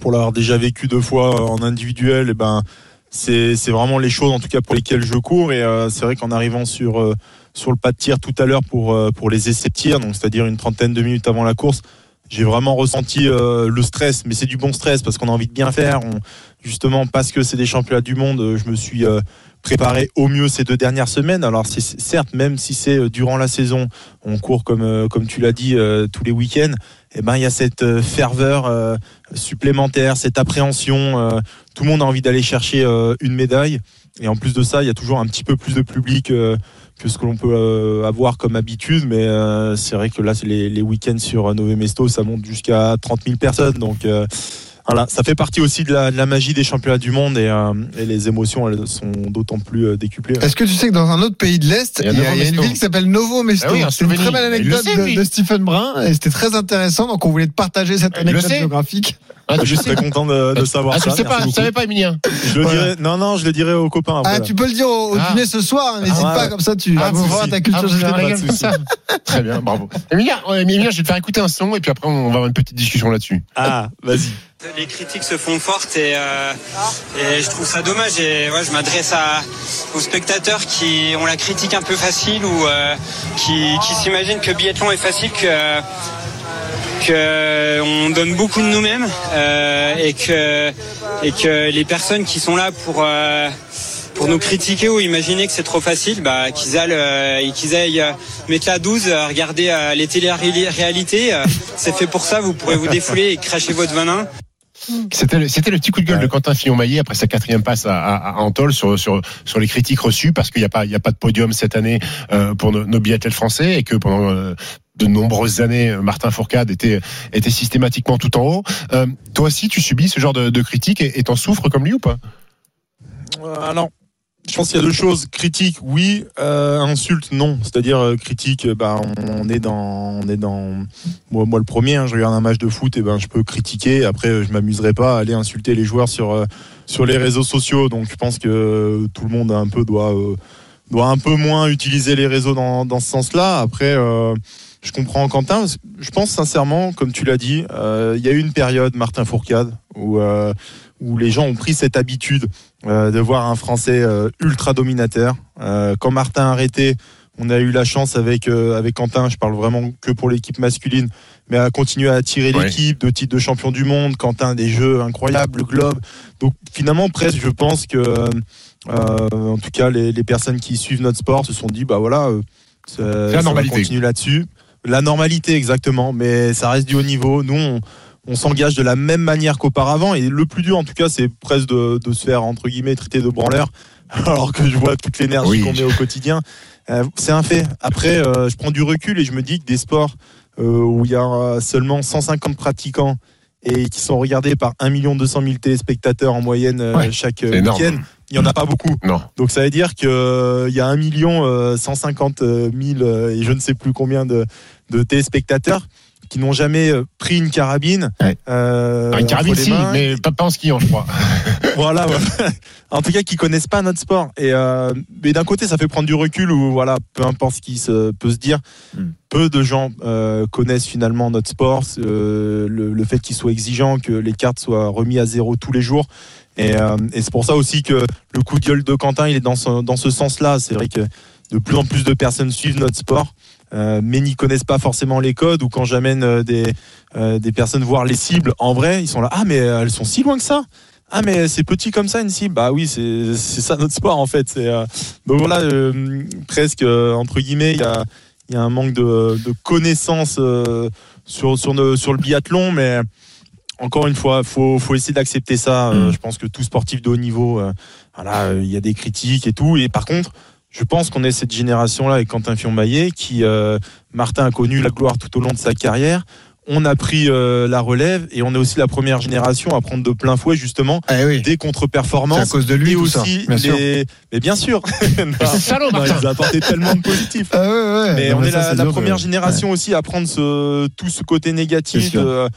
Pour l'avoir déjà vécu deux fois en individuel, et ben c'est vraiment les choses en tout cas pour lesquelles je cours. Et euh, c'est vrai qu'en arrivant sur euh, sur le pas de tir tout à l'heure pour euh, pour les essais de tir, donc c'est-à-dire une trentaine de minutes avant la course, j'ai vraiment ressenti euh, le stress, mais c'est du bon stress parce qu'on a envie de bien faire. Justement, parce que c'est des championnats du monde, euh, je me suis euh, préparé au mieux ces deux dernières semaines. Alors, certes, même si c'est euh, durant la saison, on court comme comme tu l'as dit tous les week-ends. Eh ben, il y a cette ferveur supplémentaire, cette appréhension. tout le monde a envie d'aller chercher une médaille. Et en plus de ça, il y a toujours un petit peu plus de public que ce que l'on peut avoir comme habitude. Mais c'est vrai que là, les, week-ends sur Nové Mesto, ça monte jusqu'à 30 000 personnes. Donc voilà, ça fait partie aussi de la, de la magie des championnats du monde et, euh, et les émotions, elles sont d'autant plus euh, décuplées. Est-ce que tu sais que dans un autre pays de l'Est, Il y a il y a, Novo il y a une ville qui s'appelle Novo Mesto Ah oui, C'est une très belle anecdote sait, de, Stephen Brun et c'était très intéressant. Donc on voulait te partager cette anecdote géographique. Ah, je suis très content de, de savoir Ah, ça. je sais pas, je savais pas, Emilien. Je le Voilà. dirai, non, non, je le dirai aux copains. Ah, après. tu peux le dire au, au Ah. dîner ce soir, hein, n'hésite Ah, pas, comme ça tu Ah, vas voir ta culture ah, générale. régal comme ça. Très bien, bravo. Emilien, je vais te faire écouter un son et puis après on va avoir une petite discussion là-dessus. Ah, vas-y. Les critiques se font fortes et, euh, et je trouve ça dommage. Et ouais, je m'adresse aux spectateurs qui ont la critique un peu facile ou euh, qui, qui s'imaginent que biathlon est facile, que, que on donne beaucoup de nous-mêmes euh, et que les personnes qui sont là pour pour nous critiquer ou imaginer que c'est trop facile, bah, qu'ils aillent, qu'ils aillent mettre la 12, euh, regarder les télé-réalités. c'est fait pour ça, vous pourrez vous défouler et cracher votre venin. C'était le, c'était le petit coup de gueule de Quentin Fillon-Maillet après sa quatrième passe à, à, à Antol sur, sur, sur les critiques reçues parce qu'il n'y a pas, il y a pas de podium cette année euh, pour nos, nos biathlètes français et que pendant euh, de nombreuses années, Martin Fourcade était, était systématiquement tout en haut. Euh, toi aussi, tu subis ce genre de, de critiques et et t'en souffres comme lui ou pas? Euh, alors, je pense qu'il y a deux choses. Critique, oui. Euh, insulte, non. C'est-à-dire euh, critique, euh, bah, on, est dans, on est dans. Moi, le premier, hein, je regarde un match de foot, et ben je peux critiquer. Après, je m'amuserai pas à aller insulter les joueurs sur sur les réseaux sociaux. Donc, je pense que tout le monde un peu doit doit un peu moins utiliser les réseaux dans dans ce sens-là. Après. je comprends Quentin. Je pense sincèrement, comme tu l'as dit, il y a eu une période, Martin Fourcade, où, où les gens ont pris cette habitude de voir un Français euh, ultra dominateur. Euh, quand Martin a arrêté, on a eu la chance avec euh, avec Quentin, je parle vraiment que pour l'équipe masculine, mais à continuer à attirer Ouais. l'équipe, de titres de champion du monde. Quentin des jeux incroyables, le globe. Donc finalement presque, je pense que euh, en tout cas les, les personnes qui suivent notre sport se sont dit bah voilà, euh, ça- la continuer là-dessus. La normalité exactement, mais ça reste du haut niveau. Nous on, on s'engage de la même manière qu'auparavant et le plus dur en tout cas c'est presque de, de se faire entre guillemets traiter de branleur (laughs) alors que je vois toute l'énergie Oui. qu'on met au quotidien. Euh, c'est un fait. Après, euh, je prends du recul et je me dis que des sports euh, où il y a seulement 150 pratiquants et qui sont regardés par 1 200 000 téléspectateurs en moyenne Ouais, chaque week-end, il n'y en a pas beaucoup. Non. Donc ça veut dire qu'il y a 1 million euh, 150 000 euh, et je ne sais plus combien de, de téléspectateurs qui n'ont jamais euh, pris une carabine. Ouais. euh, Ah, Une carabine, si, mains. mais pas, pas en skiant, je crois. (laughs) voilà. En tout cas, qui connaissent pas notre sport. Et euh, mais d'un côté, ça fait prendre du recul où voilà, peu importe ce qui se, peut se dire, Hmm. peu de gens euh, connaissent finalement notre sport, euh, le, le fait qu'il soit exigeant, que les cartes soient remis à zéro tous les jours. Et, euh, et c'est pour ça aussi que le coup de gueule de Quentin, il est dans ce, dans ce sens-là. C'est vrai que de plus en plus de personnes suivent notre sport. Euh, mais n'y connaissent pas forcément les codes ou quand j'amène euh, des, euh, des personnes voir les cibles en vrai, ils sont là ah mais elles sont si loin que ça. Ah mais c'est petit comme ça une cible. Bah oui, c'est c'est ça notre sport en fait. C'est euh, donc voilà presque entre guillemets il y a il y a un manque de, de connaissances sur sur le sur le biathlon, mais encore une fois, faut faut essayer d'accepter ça. Euh, je pense que tout sportif de haut niveau, euh, voilà, euh, il y a des critiques et tout. Et par contre, je pense qu'on est cette génération-là avec Quentin Fion-Maillet qui euh, Martin a connu la gloire tout au long de sa carrière. On a pris euh, la relève et on est aussi la première génération à prendre de plein fouet justement des contre-performances. C'est à cause de lui, et tout ça, aussi bien sûr. les... Mais bien sûr. (laughs) Salaud, non, Martin. il nous a apporté tellement de positifs. Ah ouais, ouais. Mais Non, on est ça, la, dur première génération aussi à prendre ce, tout ce côté négatif de euh,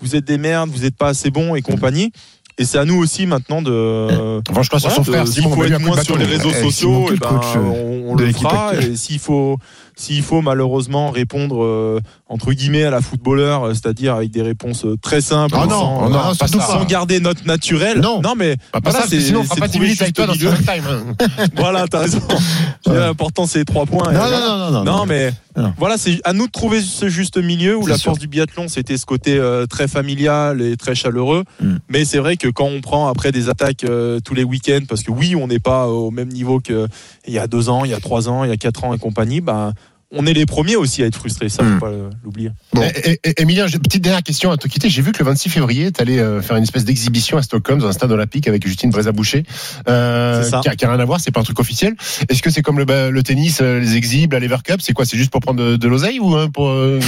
vous êtes des merdes, vous n'êtes pas assez bons et compagnie. Et c'est à nous aussi maintenant de. Franchement, sur son frère, s'il faut être moins sur les réseaux Eh, sociaux, eh ben, euh, on, le fera. Et s'il faut, s'il faut malheureusement répondre euh, entre guillemets à la footballeur, euh, c'est-à-dire avec des réponses euh, très simples, Ah non, sans, non, garder notre naturel. Non. mais Bah, pas voilà, ça, c'est- sinon on fera pas 10 trouver minutes avec toi dans ce time. hein. (laughs) (laughs) voilà, t'as raison. (laughs) L'important, c'est les trois points. Non, non, non, non, non. mais voilà, c'est à nous de trouver ce juste milieu où la force du biathlon, c'était ce côté euh, très familial et très chaleureux. Mm. Mais c'est vrai que quand on prend après des attaques euh, tous les week-ends, parce que oui, on n'est pas au même niveau qu'il y a deux ans, il y a trois ans, il y a quatre ans et compagnie, bah, on est les premiers aussi à être frustrés. Ça, Mm. faut pas euh, l'oublier. Bon. Eh, eh, eh, Emilien, petite dernière question à te quitter. J'ai vu que le 26 février, tu allais faire une espèce d'exhibition à Stockholm dans un stade olympique avec Justine Brézaboucher, euh, C'est ça. qui, a, qui a rien à voir, c'est pas un truc officiel. Est-ce que c'est comme le, tennis, euh, les exhibes, la Lever Cup C'est quoi C'est juste pour prendre de, de l'oseille ou hein, pour euh,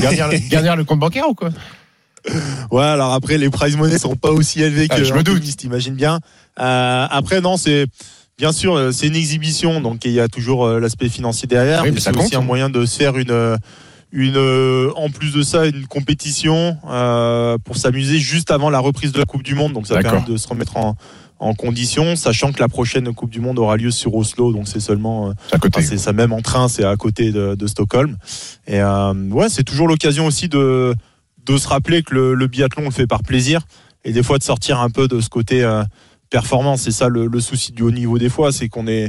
garnir, le- garnir le compte bancaire ou quoi? Ouais, alors après, les prize money seront pas aussi élevés Ah, que je me doute. tennis, t'imagines bien. Euh, après, non, c'est bien sûr, euh, c'est une exhibition, donc il y a toujours euh, l'aspect financier derrière, Oui, mais mais ça c'est aussi un moyen de se faire une, euh, une, euh, en plus de ça, une compétition euh, pour s'amuser juste avant la reprise de la Coupe du Monde, donc ça permet de se remettre en en condition, sachant que la prochaine Coupe du Monde aura lieu sur Oslo, donc c'est seulement euh, À côté. Enfin, c'est ça même en train, c'est à côté de, de Stockholm. Et ouais, c'est toujours l'occasion aussi de, de se rappeler que le, le biathlon on le fait par plaisir. Et des fois de sortir un peu de ce côté performance. C'est ça le, le souci du haut niveau des fois, c'est qu'on est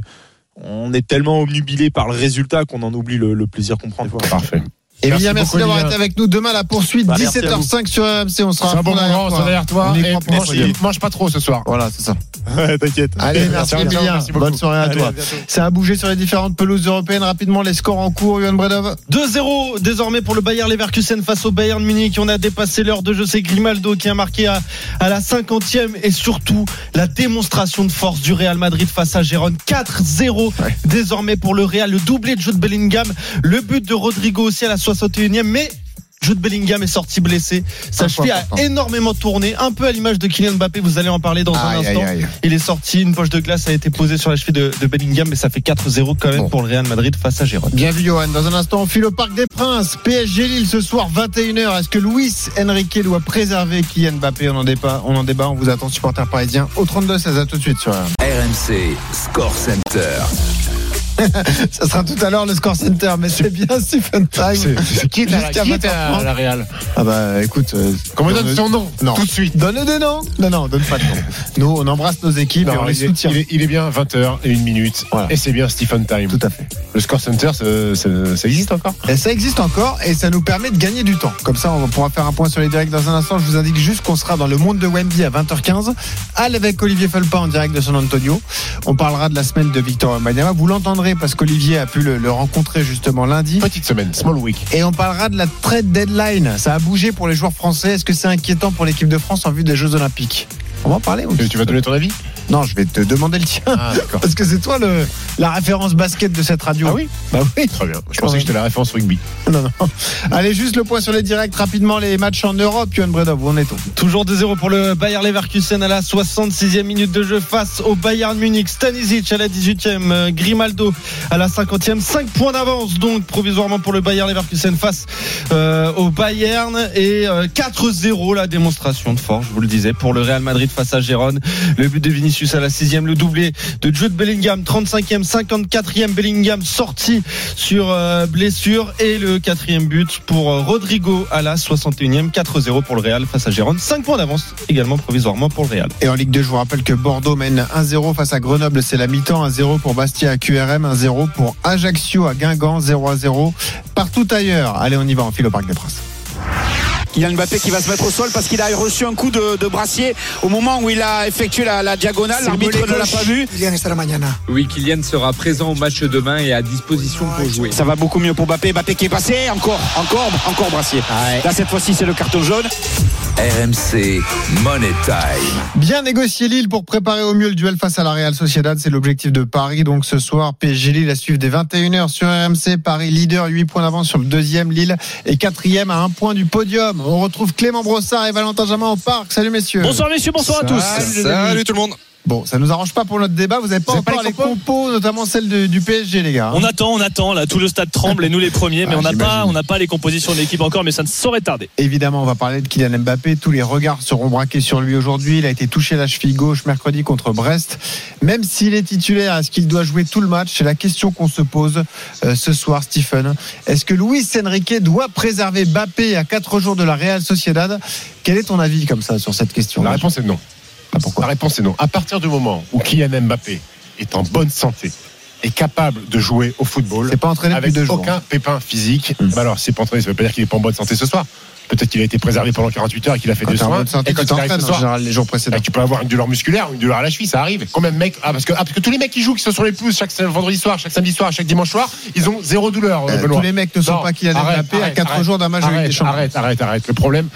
on est tellement obnubilé par le résultat qu'on en oublie le, le plaisir qu'on prend des fois. Parfait. Emilien, Merci merci beaucoup, d'avoir été avec nous. Demain, la poursuite, Bah, merci à 17h05 sur RMC. On sera un bon moment, on derrière toi. Et mange pas trop ce soir. Voilà, c'est ça. (laughs) T'inquiète. Allez, merci merci beaucoup. Bonne soirée à Allez, toi. à. Ça a bougé sur les différentes pelouses européennes. Rapidement, les scores en cours. Johan Bredov. 2-0 désormais pour le Bayern Leverkusen face au Bayern Munich. On a dépassé l'heure de jeu. C'est Grimaldo qui a marqué à, à la 50e et surtout la démonstration de force du Real Madrid face à Gérone. 4-0 désormais pour le Real. Le doublé de Jude Bellingham. Le but de Rodrigo aussi à la 61e. Mais Jude Bellingham est sorti blessé. Sa cheville a énormément tourné. Un peu à l'image de Kylian Mbappé. Vous allez en parler dans un Aïe, instant. aïe. Il est sorti. Une poche de glace a été posée sur la cheville de, de Bellingham. Mais ça fait 4-0 quand même Bon. pour le Real Madrid face à Gérone. Bien vu, Johan. Dans un instant, on file au Parc des Princes. PSG Lille ce soir, 21h. Est-ce que Luis Enrique doit préserver Kylian Mbappé? On en, débat, on en débat. On vous attend, supporters parisiens, au 32-16. À tout de suite sur. RMC Score Center. (laughs) Ça sera tout à l'heure le score center, mais c'est bien Stephen Time. C'est- qui la- qui à 20h30. la Real Ah bah écoute. euh, Qu'on me donne son nom Non. tout de suite. Donne des noms Non, non, donne pas de nom. Nous, on embrasse nos équipes et Non, on les soutient. il est- il est bien 20h et une minute. Voilà. Et c'est bien Stephen Time. Tout à fait. Le score center, ça, ça- ça existe encore Et ça existe encore et ça nous permet de gagner du temps. Comme ça, on pourra faire un point sur les directs dans un instant. Je vous indique juste qu'on sera dans le monde de Wemby à 20h15. Al avec Olivier Felpa en direct de San Antonio. On parlera de la semaine de Victor Wembanyama. Vous l'entendrez parce qu'Olivier a pu le, le rencontrer justement lundi. Petite semaine, small week. Et on parlera de la trade deadline. Ça a bougé pour les joueurs français. Est-ce que c'est inquiétant pour l'équipe de France en vue des Jeux Olympiques? On va en parler. Tu, tu vas donner ton avis? Non, je vais te demander le tien. Ah. (laughs) Parce que c'est toi le, la référence basket de cette radio. Ah oui Bah oui. Très bien. Je pensais que j'étais la référence rugby. Non, non. Allez, juste le point sur les directs rapidement, les matchs en Europe. Yohan Bredov, où en est-on Toujours 2-0 pour le Bayer Leverkusen à la 66e minute de jeu face au Bayern Munich. Stanisic à la 18e, euh, Grimaldo à la 50e. 5 points d'avance donc provisoirement pour le Bayer Leverkusen face euh, au Bayern. Et euh, 4-0 la démonstration de force, je vous le disais, pour le Real Madrid face à Gérone. Le but de Vinicius à la 6e, le doublé de Jude Bellingham, 35e, 54e Bellingham sorti sur euh, blessure. Et le quatrième but pour euh, Rodrigo à la 61e, 4-0 pour le Real face à Gérone. 5 points d'avance également provisoirement pour le Real. Et en Ligue 2, je vous rappelle que Bordeaux mène 1-0 face à Grenoble, c'est la mi-temps. 1-0 pour Bastia à QRM, 1-0 pour Ajaccio à Guingamp, 0-0 partout ailleurs. Allez, on y va, on file au Parc des Princes. Kylian Mbappé qui va se mettre au sol parce qu'il a reçu un coup de, de brassier au moment où il a effectué la, la diagonale. L'arbitre ne l'a pas vu. Oui, Kylian sera présent au match demain et à disposition pour jouer. Ça va beaucoup mieux pour Mbappé. Mbappé qui est passé. Encore, encore, encore brassier. Là, cette fois-ci, c'est le carton jaune. RMC Money Time. Bien négocier Lille pour préparer au mieux le duel face à la Real Sociedad. C'est l'objectif de Paris. Donc ce soir, PSG Lille à suivre des 21h sur RMC. Paris leader, 8 points d'avance sur le deuxième. Lille et quatrième à un point du podium. On retrouve Clément Brossard et Valentin Jamin au parc. Salut messieurs. Bonsoir messieurs, bonsoir à tous. amis. tout le monde. Bon, ça nous arrange pas pour notre débat. Vous n'avez pas encore les les compos, notamment celle de- du PSG, les gars. On attend, on attend, là, tout le stade tremble et nous les premiers, mais Ah, on n'a pas, j'imagine. on n'a pas les compositions de l'équipe encore, mais ça ne saurait tarder. Évidemment, on va parler de Kylian Mbappé. Tous les regards seront braqués sur lui aujourd'hui. Il a été touché à la cheville gauche mercredi contre Brest. Même s'il est titulaire, est-ce qu'il doit jouer tout le match? C'est la question qu'on se pose euh, ce soir, Stephen. Est-ce que Luis Enrique doit préserver Mbappé à 4 jours de la Real Sociedad? Quel est ton avis comme ça sur cette question? La réponse est non. Ah, pourquoi La réponse est non. À partir du moment où Kylian Mbappé est en bonne santé, est capable de jouer au football, C'est pas entraîné avec deux jours. aucun pépin physique, Mm. bah alors c'est pas entraîné, ça veut pas dire qu'il est pas en bonne santé ce soir. Peut-être qu'il a été préservé pendant 48 heures et qu'il a fait Quand des soins. santé, et quand tu en général les jours précédents. bah, tu peux avoir une douleur musculaire ou une douleur à la cheville, ça arrive. Combien de mecs ah, parce, que, ah, parce que tous les mecs qui jouent, qui sont sur les pelouses chaque vendredi soir, chaque samedi soir, chaque dimanche soir, ils ont zéro douleur. Euh, Benoît. tous les mecs ne sont Non, pas Kylian arrête, Mbappé à arrête, 4 arrête, jours d'un match arrête, des Champions. Arrête, arrête, arrête. Le problème,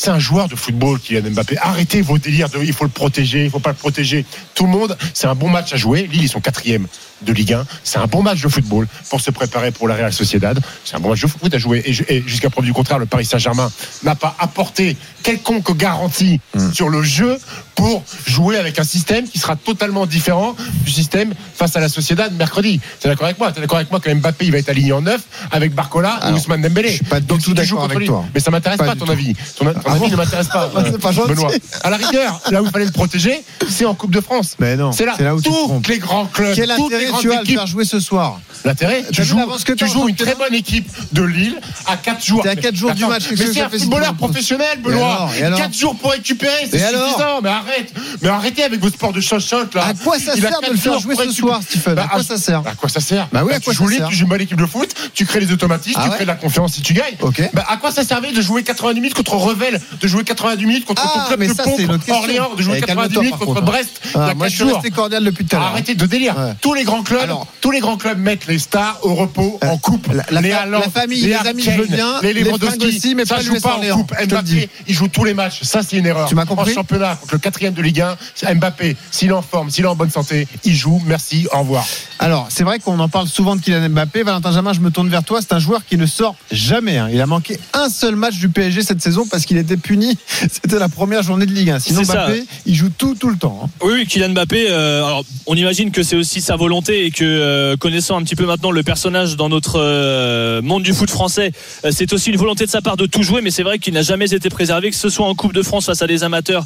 c'est un joueur de football, Kylian Mbappé. Arrêtez vos délires de il faut le protéger, il faut pas le protéger. Tout le monde, c'est un bon match à jouer. Lille, ils sont quatrième de Ligue 1. C'est un bon match de football pour se préparer pour la Real Sociedad. C'est un bon match de foot à jouer. Et, ju- et jusqu'à preuve du contraire, le Paris Saint-Germain n'a pas apporté quelconque garantie Hmm. sur le jeu pour jouer avec un système qui sera totalement différent du système face à la Sociedad mercredi. T'es d'accord avec moi? T'es d'accord avec moi que Mbappé il va être aligné en neuf avec Barcola et Alors, Ousmane Dembélé. je suis pas du Donc, tout d'accord avec lui- toi. Mais ça m'intéresse Pas pas, ton tout. avis. Ton, ton Ah avis bon ne m'intéresse (laughs) pas. Gentil. Benoît. À la rigueur, là où il fallait le protéger, c'est en Coupe de France. Mais non, C'est là, là où tu trompes. les grands clubs, Quel toutes les tu as à le faire jouer ce soir L'intérêt, tu joues, que tu joues une très bonne équipe de Lille à 4 jours. T'es à quatre jours du match, Mais c'est un footballeur professionnel, Benoît. alors Et alors 4 jours pour récupérer, c'est suffisant. Mais arrête. Mais arrêtez avec vos sports de chochotte là. À quoi ça sert de le faire jouer ce soir, Stephen Bah, À quoi ça sert À quoi ça sert Bah oui, à quoi tu ça joues Lille, sert tu joues une bonne équipe de foot, tu crées les automatismes, Ah tu crées de la confiance si tu gagnes. Ok. Bah, à quoi ça servait de jouer 90 minutes contre Revel, de jouer 90 minutes contre Ah, ton club mais de ça, pompe. Orléans, de jouer Eh, 90 calme-toi, minutes contre contre. Brest. Ah, moi, je suis resté cordial depuis tout à l'heure. Arrêtez de délire. Tous les grands clubs, Alors- tous les grands clubs mettent les stars au repos Euh, en coupe. la- la les la famille, les les amis, je veux bien. les Lewandowski, aussi, mais ça pas joue pas en Orléans, coupe. Mbappé, il joue tous les matchs. Ça, c'est une erreur. Tu m'as compris En championnat, contre le quatrième de Ligue 1, c'est Mbappé, s'il est en forme, s'il est en bonne santé, il joue. Merci, au revoir. Alors, c'est vrai qu'on en parle souvent de Kylian Mbappé. Valentin Jamin, je me tourne vers toi. C'est un joueur qui ne sort jamais. hein. Il a manqué un seul match du PSG cette saison parce qu'il était puni. (laughs) C'était la première journée de Ligue 1. Sinon, ça. Mbappé, il joue tout, tout le temps. hein. Oui, oui, Kylian Mbappé, euh, alors, on imagine que c'est aussi sa volonté et que euh, connaissant un petit peu maintenant le personnage dans notre euh, monde du foot français, euh, c'est aussi une volonté de sa part de tout jouer, mais c'est vrai qu'il n'a jamais été préservé, que ce soit en Coupe de France face à des amateurs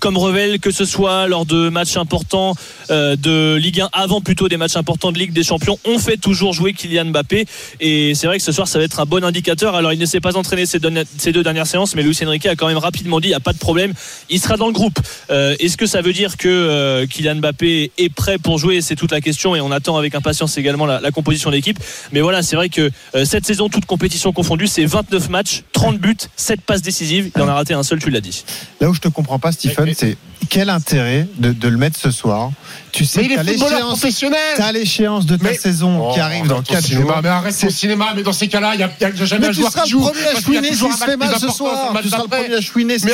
comme Revel, que ce soit lors de matchs importants de Ligue 1, avant plutôt des matchs importants de Ligue des Champions, on fait toujours jouer Kylian Mbappé et c'est vrai que ce soir ça va être un bon indicateur. Alors il ne s'est pas entraîné ces deux dernières séances, mais Luis Enrique a quand même rapidement dit, il n'y a pas de problème, il sera dans le groupe. Est-ce que ça veut dire que Kylian Mbappé est prêt pour jouer? C'est toute la question et on attend avec impatience également la, composition de l'équipe. Mais voilà, c'est vrai que euh, cette saison, toute compétition confondue, c'est 29 matchs, 30 buts, 7 passes décisives. Il en a raté un seul, tu l'as dit. Là où je te comprends pas, Stephen, c'est quel intérêt de, le mettre ce soir Tu sais que t'as l'échéance de ta saison oh, qui arrive dans 4 jours. Mais arrête au cinéma, mais dans ces cas-là, il n'y a, a, jamais mais un joueur qui joue. Tu seras le premier à chouiner si se fait mal ce soir. Tu seras le premier à chouiner Mais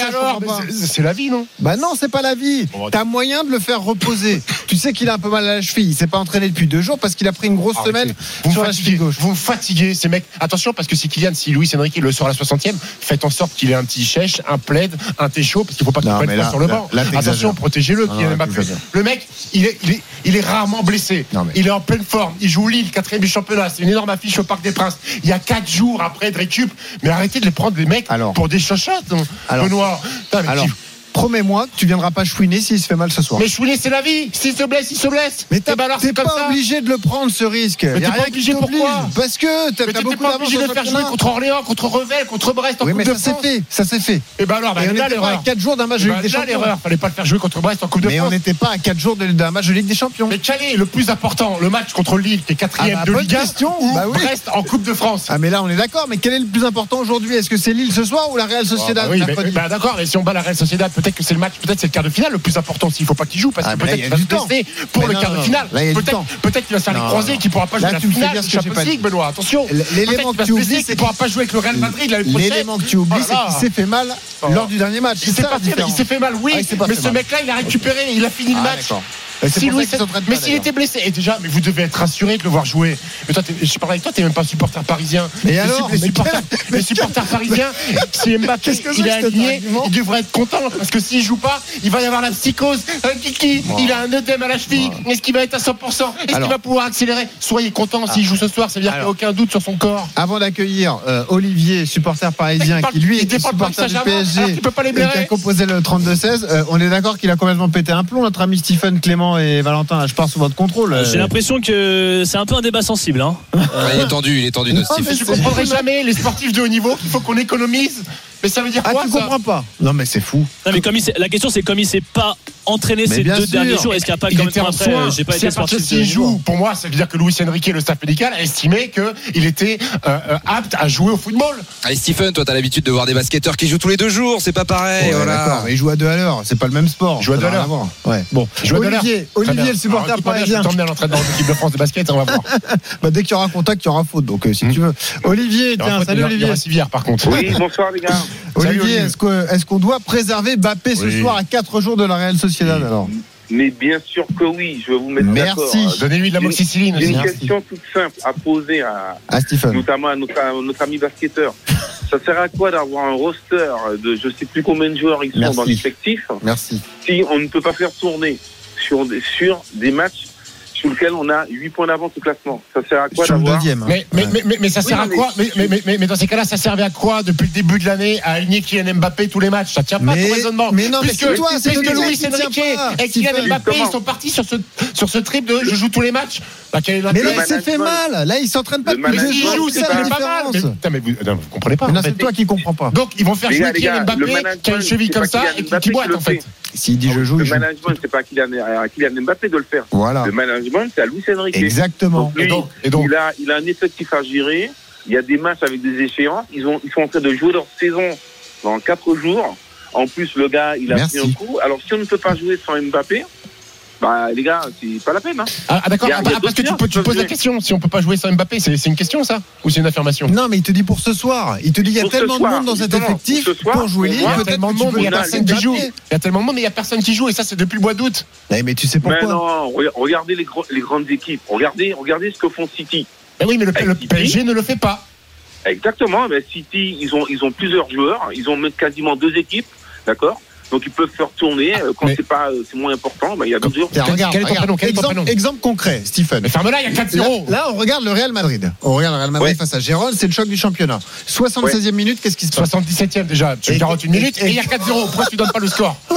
c'est la vie, non? Bah non, c'est pas la vie. Bah, t'as moyen de le faire reposer. (laughs) Tu sais qu'il a un peu mal à la cheville. Il s'est pas entraîné depuis deux jours parce qu'il a pris une grosse semaine sur la cheville gauche. Vous fatiguez, ces mecs. Attention, parce que si Kylian, si Louis Enrique le sort à la 60e, faites en sorte qu'il ait un petit chèche, un plaid, un thé chaud, parce qu'il ne faut pas qu'il prenne sur le banc. Attention, protégez-le, Le mec, il est, il est, rarement blessé. Il est en pleine forme. Il joue Lille, quatrième du championnat. C'est une énorme affiche au Parc des Princes. Il y a quatre jours après de récup. Mais arrêtez de les prendre, les mecs, alors, pour des chachottes, hein, Benoît. alors, promets-moi que tu viendras pas chouiner s'il se fait mal ce soir. Mais chouiner, c'est la vie. S'il se blesse, il se blesse. Mais eh ben t'es pas obligé de le prendre, ce risque. Mais t'es pas obligé pourquoi Parce que t'as beaucoup pas obligé de faire jouer contre Orléans, contre Revel, contre Brest. En Coupe mais de ça s'est fait. Ça s'est fait. Et ben alors, ben on là, était pas à 4 jours d'un match de eh Ligue. Ben, Fallait pas le faire jouer contre Brest en Coupe de France. Mais on n'était pas à 4 jours d'un match de Ligue des Champions. Mais Chalé, le plus important, le match contre Lille, qui est quatrième ah bah, de Ligue 1, ou bah Brest en Coupe de France. Ah, mais là, on est d'accord. Mais quel est le plus important aujourd'hui? Est-ce que c'est Lille ce soir ou la Real Sociedad ah D'accord, et si on bat la Real Sociedad, peut-être que c'est le match, peut-être c'est le quart de finale le plus important s'il faut pas qu'il joue parce ah, que peut-être qu'il va se pour le quart de finale. Peut-être qu'il va se faire les croisés qui pourra pas jouer la finale. Attention. L'élément que tu oublies, pourra pas jouer avec le Real Madrid. L'élément que tu oublies, oh c'est qu'il s'est fait mal lors du dernier match. Il s'est fait mal, oui. Ah, mais ce mec-là, il a récupéré, il a fini le ah, match. Euh, mais s'il était blessé, et déjà, mais vous devez être rassuré de le voir jouer. Mais toi, je parlais avec toi, t'es même pas supporter parisien. Mais alors, les supporters, les supporters parisiens, (laughs) si Mbappé il est aligné, il devrait être content parce que s'il joue pas, il va y avoir la psychose. Un kiki, il a un œdème à la cheville. Est-ce qu'il va être à 100 % Est-ce qu'il va pouvoir accélérer Soyez content s'il ah. joue ce soir, ça veut dire qu'il n'y a aucun doute sur son corps. Avant d'accueillir euh, Olivier, supporter parisien, qui lui est supporter du PSG, qui a composé le 32-16, on est d'accord qu'il a complètement pété un plomb, notre ami Stephen Clément et Valentin, je pars sous votre contrôle. J'ai l'impression que c'est un peu un débat sensible. Hein. il est tendu, il est tendu. Je comprendrai jamais les sportifs de haut niveau qu'il faut qu'on économise mais ça veut dire ah, quoi Ah, tu ça comprends pas Non, mais c'est fou. Non, mais la question c'est comme il s'est pas entraîné ces deux derniers jours, est-ce qu'il n'y a pas quand même était en après, euh, j'ai pas été parce que de s'il joue, pour moi, ça veut dire que Luis Enrique et le staff médical a estimé qu'il était euh, euh, apte à jouer au football. Allez, Stephen, toi, t'as l'habitude de voir des basketteurs qui jouent tous les deux jours, c'est pas pareil. Ouais, voilà. Il à deux à l'heure, c'est pas le même sport. Joue à deux à l'heure. Bon, Olivier, Olivier, le supporter dis-moi bien, l'entraînement de l'équipe de France de basket, on va voir. (laughs) Bah, dès qu'il y aura contact, il y aura faute. Donc si hmm. tu veux, Olivier, salut il y aura- Il y Olivier. par contre. Oui, bonsoir les gars. Olivier, est-ce qu'on doit préserver Bappé ce soir à 4 jours de la Real Sociedad mais bien sûr que oui, je vais vous mettre. Merci. Donnez-lui de la moxicilline. Une, une question toute simple à poser à, à Stephen. notamment à notre, ami basketteur. Ça sert à quoi d'avoir un roster de je ne sais plus combien de joueurs ils sont dans l'effectif Merci. Si on ne peut pas faire tourner sur des matchs sur lequel on a 8 points d'avance au classement. Ça sert à quoi d'avoir mais, mais, ça sert à quoi mais, dans ces cas-là, ça servait à quoi depuis le début de l'année à aligner Kylian Mbappé tous les matchs? Ça tient pas ton raisonnement. Mais non, puisque, mais toi, c'est que Luis et Kylian Mbappé ils sont partis sur ce sur ce trip de je joue tous les matchs. Bah, mais là, il s'est fait mal. Là, ils s'entraînent pas. Mais ils jouent, c'est pas mal. Vous, euh, vous comprenez pas. C'est toi qui comprends pas. Donc, ils vont faire jouer Kylian Mbappé qui a une cheville comme ça et qui boite en fait. S'il dit je joue, le management, c'est pas euh, Kylian Mbappé de le faire. Voilà. Le management c'est à Luis Enrique. Exactement. Il, a, il, a, un effectif à gérer. Il y a des matchs avec des échéances. Ils, ont, ils sont en train de jouer leur saison dans 4 jours. En plus, le gars, il a pris un coup. Alors, si on ne peut pas jouer sans Mbappé, bah, les gars, c'est pas la peine. Hein. Ah, ah d'accord, ah, parce que tu, peux, tu poses la question. Si on peut pas jouer sans Mbappé, c'est, une question, ça? Ou c'est une affirmation? Non, mais il te dit pour ce soir. Il te dit, il y a tellement de monde dans cet effectif pour, jouer. Il y a tellement de monde, mais il y a personne qui joue. Tellement de a personne qui joue. Et ça, c'est depuis le mois d'août. Eh, mais tu sais pourquoi? Non, regardez les, grandes équipes. Regardez, regardez ce que font City. Oui, mais le, le PSG ne le fait pas. Exactement, mais City, ils ont, ils ont plusieurs joueurs, ils ont quasiment deux équipes, d'accord? Donc ils peuvent se retourner euh, quand c'est pas euh, c'est moins important. Bah, il y a deux jours. Regarde, quel exemple, concret, Stephen. Mais ferme là, il y a 4-0. Là, on regarde le Real Madrid. On regarde le Real Madrid face à Gérone, c'est le choc du championnat. 76e minute, qu'est-ce qui se passe? 77e déjà, tu 41 minutes et il y a 4-0. Pourquoi tu donnes pas le score? (laughs)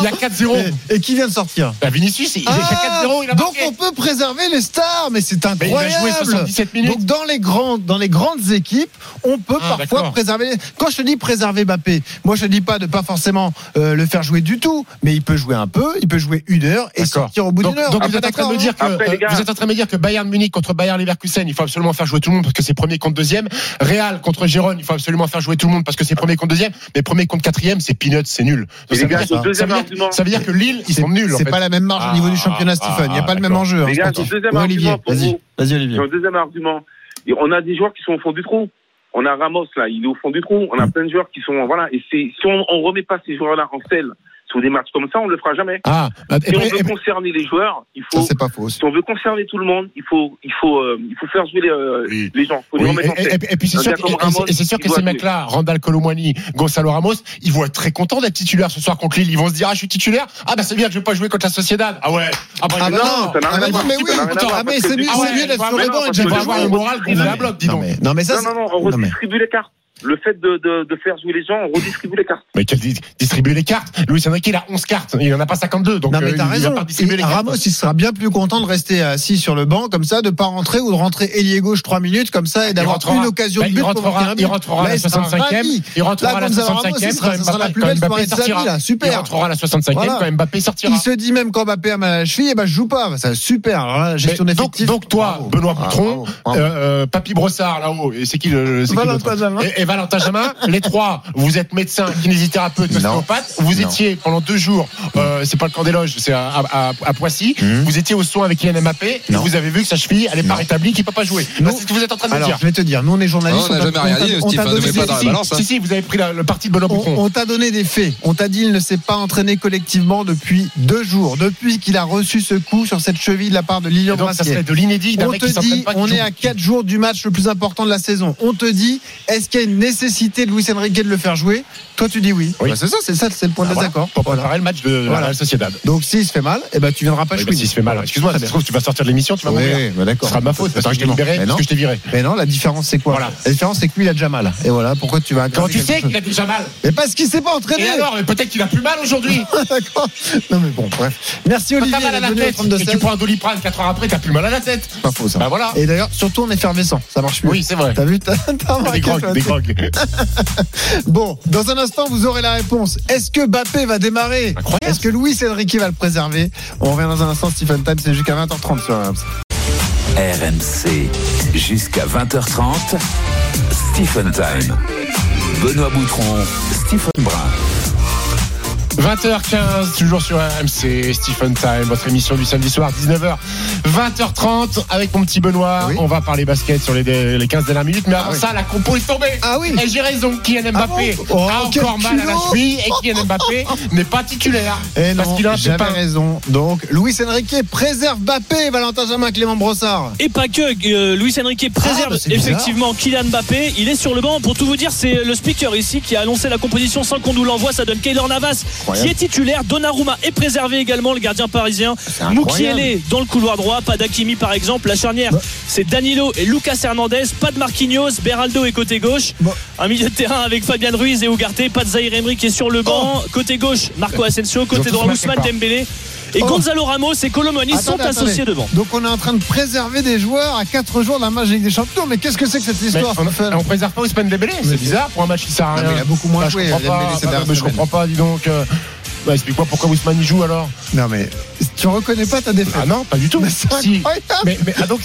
Il y a 4-0. Et, qui vient de sortir? Bah, Vinicius, il, ah, y a 4-0, ah, Donc on peut préserver les stars, mais c'est incroyable. Mais il a 77 minutes. Donc dans les grandes équipes, on peut ah, parfois préserver Quand je te dis préserver Mbappé, moi je te dis pas de pas forcément euh, euh, le faire jouer du tout, mais il peut jouer un peu, il peut jouer une heure et sortir au bout d'une heure. Donc, ah, vous êtes, en train de me dire hein. que, euh, vous êtes en train de me dire que Bayern Munich contre Bayern Leverkusen, il faut absolument faire jouer tout le monde parce que c'est premier contre deuxième. Real contre Gérone, il faut absolument faire jouer tout le monde parce que c'est premier contre deuxième. Mais premier contre quatrième, c'est peanuts, c'est nul. Donc, ça, veut dire, que Lille, ils sont nuls. C'est pas la même marge au niveau du ah, championnat, ah, Stephen. Il n'y a pas le même enjeu. Hein, les gars, deuxième argument. Vas-y, Olivier. deuxième argument. On a des joueurs qui sont au fond du trou. On a Ramos là, il est au fond du trou. On a mm. plein de joueurs qui sont voilà. Et si on, on remet pas ces joueurs-là en selle sous des matchs comme ça, on ne le fera jamais. Ah, bah, si on veut bah, concerner les joueurs, il faut. Ça, pas faux, si on veut concerner tout le monde, il faut, il faut, euh, il faut faire jouer les, euh, oui. les gens. Faut oui. les et, et, et, puis c'est sûr, sûr, que ces mecs-là, Randall Colomwani, Gonzalo Ramos, ils vont être très contents d'être titulaires ce soir contre Lille. Ils vont se dire ah je suis titulaire. Ah bah c'est bien que je vais pas jouer contre la Sociedad. Ah ouais. Ah, bah, ah non, non, ah, mais oui. Ah mais c'est mieux, c'est mieux d'être sur le banc et de avoir le moral qu'on la bloc, dis donc. Non mais ça. Non non on redistribue les cartes le fait de, faire jouer les gens, on redistribue les cartes. Mais distribue les cartes Louis Enrique, il a 11 cartes, il n'en a pas 52. Donc non, mais euh, t'as raison. Il il, Ramos, il sera bien plus content de rester assis sur le banc, comme ça, de ne pas rentrer ou de rentrer ailier gauche 3 minutes, comme ça, et d'avoir une occasion bah, de but. Il rentrera, il rentrera à la 65e. Il rentrera à la 65e. Super. Il rentrera à la 65e quand Mbappé sortira. Il se dit même quand Mbappé à ma cheville, eh ben, je joue pas. C'est super. Alors là, gestion d'effectifs. Donc, toi, Benoît Coutron, euh, euh, Papy Brossard là-haut, et c'est qui le. Valentin Jamin, (laughs) les trois, vous êtes médecin, kinésithérapeute, ostéopathe. Vous étiez pendant deux jours, euh, c'est pas le camp des loges, c'est à, Poissy. Hmm. Vous étiez au soin avec Yann Mbappé. Et vous avez vu que sa cheville, elle est pas rétablie, qu'il peut pas jouer. C'est ce que vous êtes en train de dire. Je vais te dire, nous on est journalistes. On n'a jamais rien dit, hein. Si, si, vous avez pris de On t'a donné des faits. On t'a dit, il ne s'est pas entraîné collectivement depuis deux jours. Depuis qu'il a reçu ce coup sur cette cheville de la part de Lilian Ça serait de l'inédit. On te dit, on est à quatre jours du match le plus important de la saison. On te dit, est-ce qu'il y a une une nécessité de Luis Enrique de le faire jouer. Toi, tu dis oui. Bah, c'est ça, c'est ça, c'est le point ah, de voilà, désaccord. Pour préparer le match de la voilà. Sociedad. Donc, s'il se fait mal, eh ben, tu viendras pas jouer. oui, S'il se fait mal, excuse-moi, ça se trouve, tu vas sortir de l'émission, tu vas mourir. Bah, d'accord. Ce sera ma faute, parce que je t'ai libéré, parce que je t'ai viré. Mais non, la différence, c'est quoi La différence, c'est que lui, il a déjà mal. Et voilà, pourquoi tu vas Quand tu sais qu'il a déjà mal. Mais parce qu'il s'est pas entraîné. Et alors, peut-être qu'il a plus mal aujourd'hui. (laughs) D'accord. Non, mais bon, bref. Merci, Olivier. mal à la tête. Tu prends un doliprane 4 heures après, Tu t'as plus mal à la tête. Pas faux, ça. Bah, et d'ailleurs, surtout on est en effervescent, ça marche mieux. Oui, c'est vrai. T'as vu, t'as des grogues. (laughs) bon, dans un instant, vous aurez la réponse. Est-ce que Bappé va démarrer Est-ce que Louis Enrique va le préserver On revient dans un instant, Stephen Time, c'est jusqu'à 20h30 sur RMC. RMC, jusqu'à 20h30, Stephen Time. Benoît Boutron, Stephen Brun. 20h15, toujours sur RMC, Stephen Time, votre émission du samedi soir, 19h, 20h30, avec mon petit Benoît. On va parler basket sur les, les 15 dernières minutes, mais avant ah ça, la compo est tombée. Ah oui. Et j'ai raison, Kylian ah Mbappé oh, a encore mal à la cheville et Kylian Mbappé (laughs) n'est pas titulaire. Et parce qu'il a jamais raison. Donc, Luis Enrique préserve Mbappé, Valentin Jamin, Clément Brossard. Et pas que, euh, Luis Enrique ah, préserve bah, effectivement Kylian Mbappé. Il est sur le banc. Pour tout vous dire, c'est le speaker ici qui a annoncé la composition sans qu'on nous l'envoie. Ça donne Kaylor Navas qui est titulaire. Donnarumma est préservé également, le gardien parisien. Moukielé dans le couloir droit, pas d'Akimi par exemple. La charnière, c'est Danilo et Lucas Hernandez, pas de Marquinhos, Beraldo est côté gauche. Un milieu de terrain avec Fabian Ruiz et Ugarte, pas de Zahir Emery qui est sur le banc. Côté gauche, Marco Asensio, côté droit, Ousmane Dembélé. Et. Oh. Gonzalo Ramos et Colomani sont associés devant. Donc on est en train de préserver des joueurs à 4 jours de la match des Champions. Mais qu'est-ce que c'est que cette histoire on, on, préserve pas Ousmane Dembélé, c'est bizarre pour un match qui sert à ah, rien. il a beaucoup moins bah, joué. Bah, je comprends pas, je comprends pas, dis donc. Euh, bah, explique-moi pourquoi Ousmane y joue alors. Non, mais tu reconnais pas ta défaite. Ah non, pas du tout. Mais, si. Ah, donc,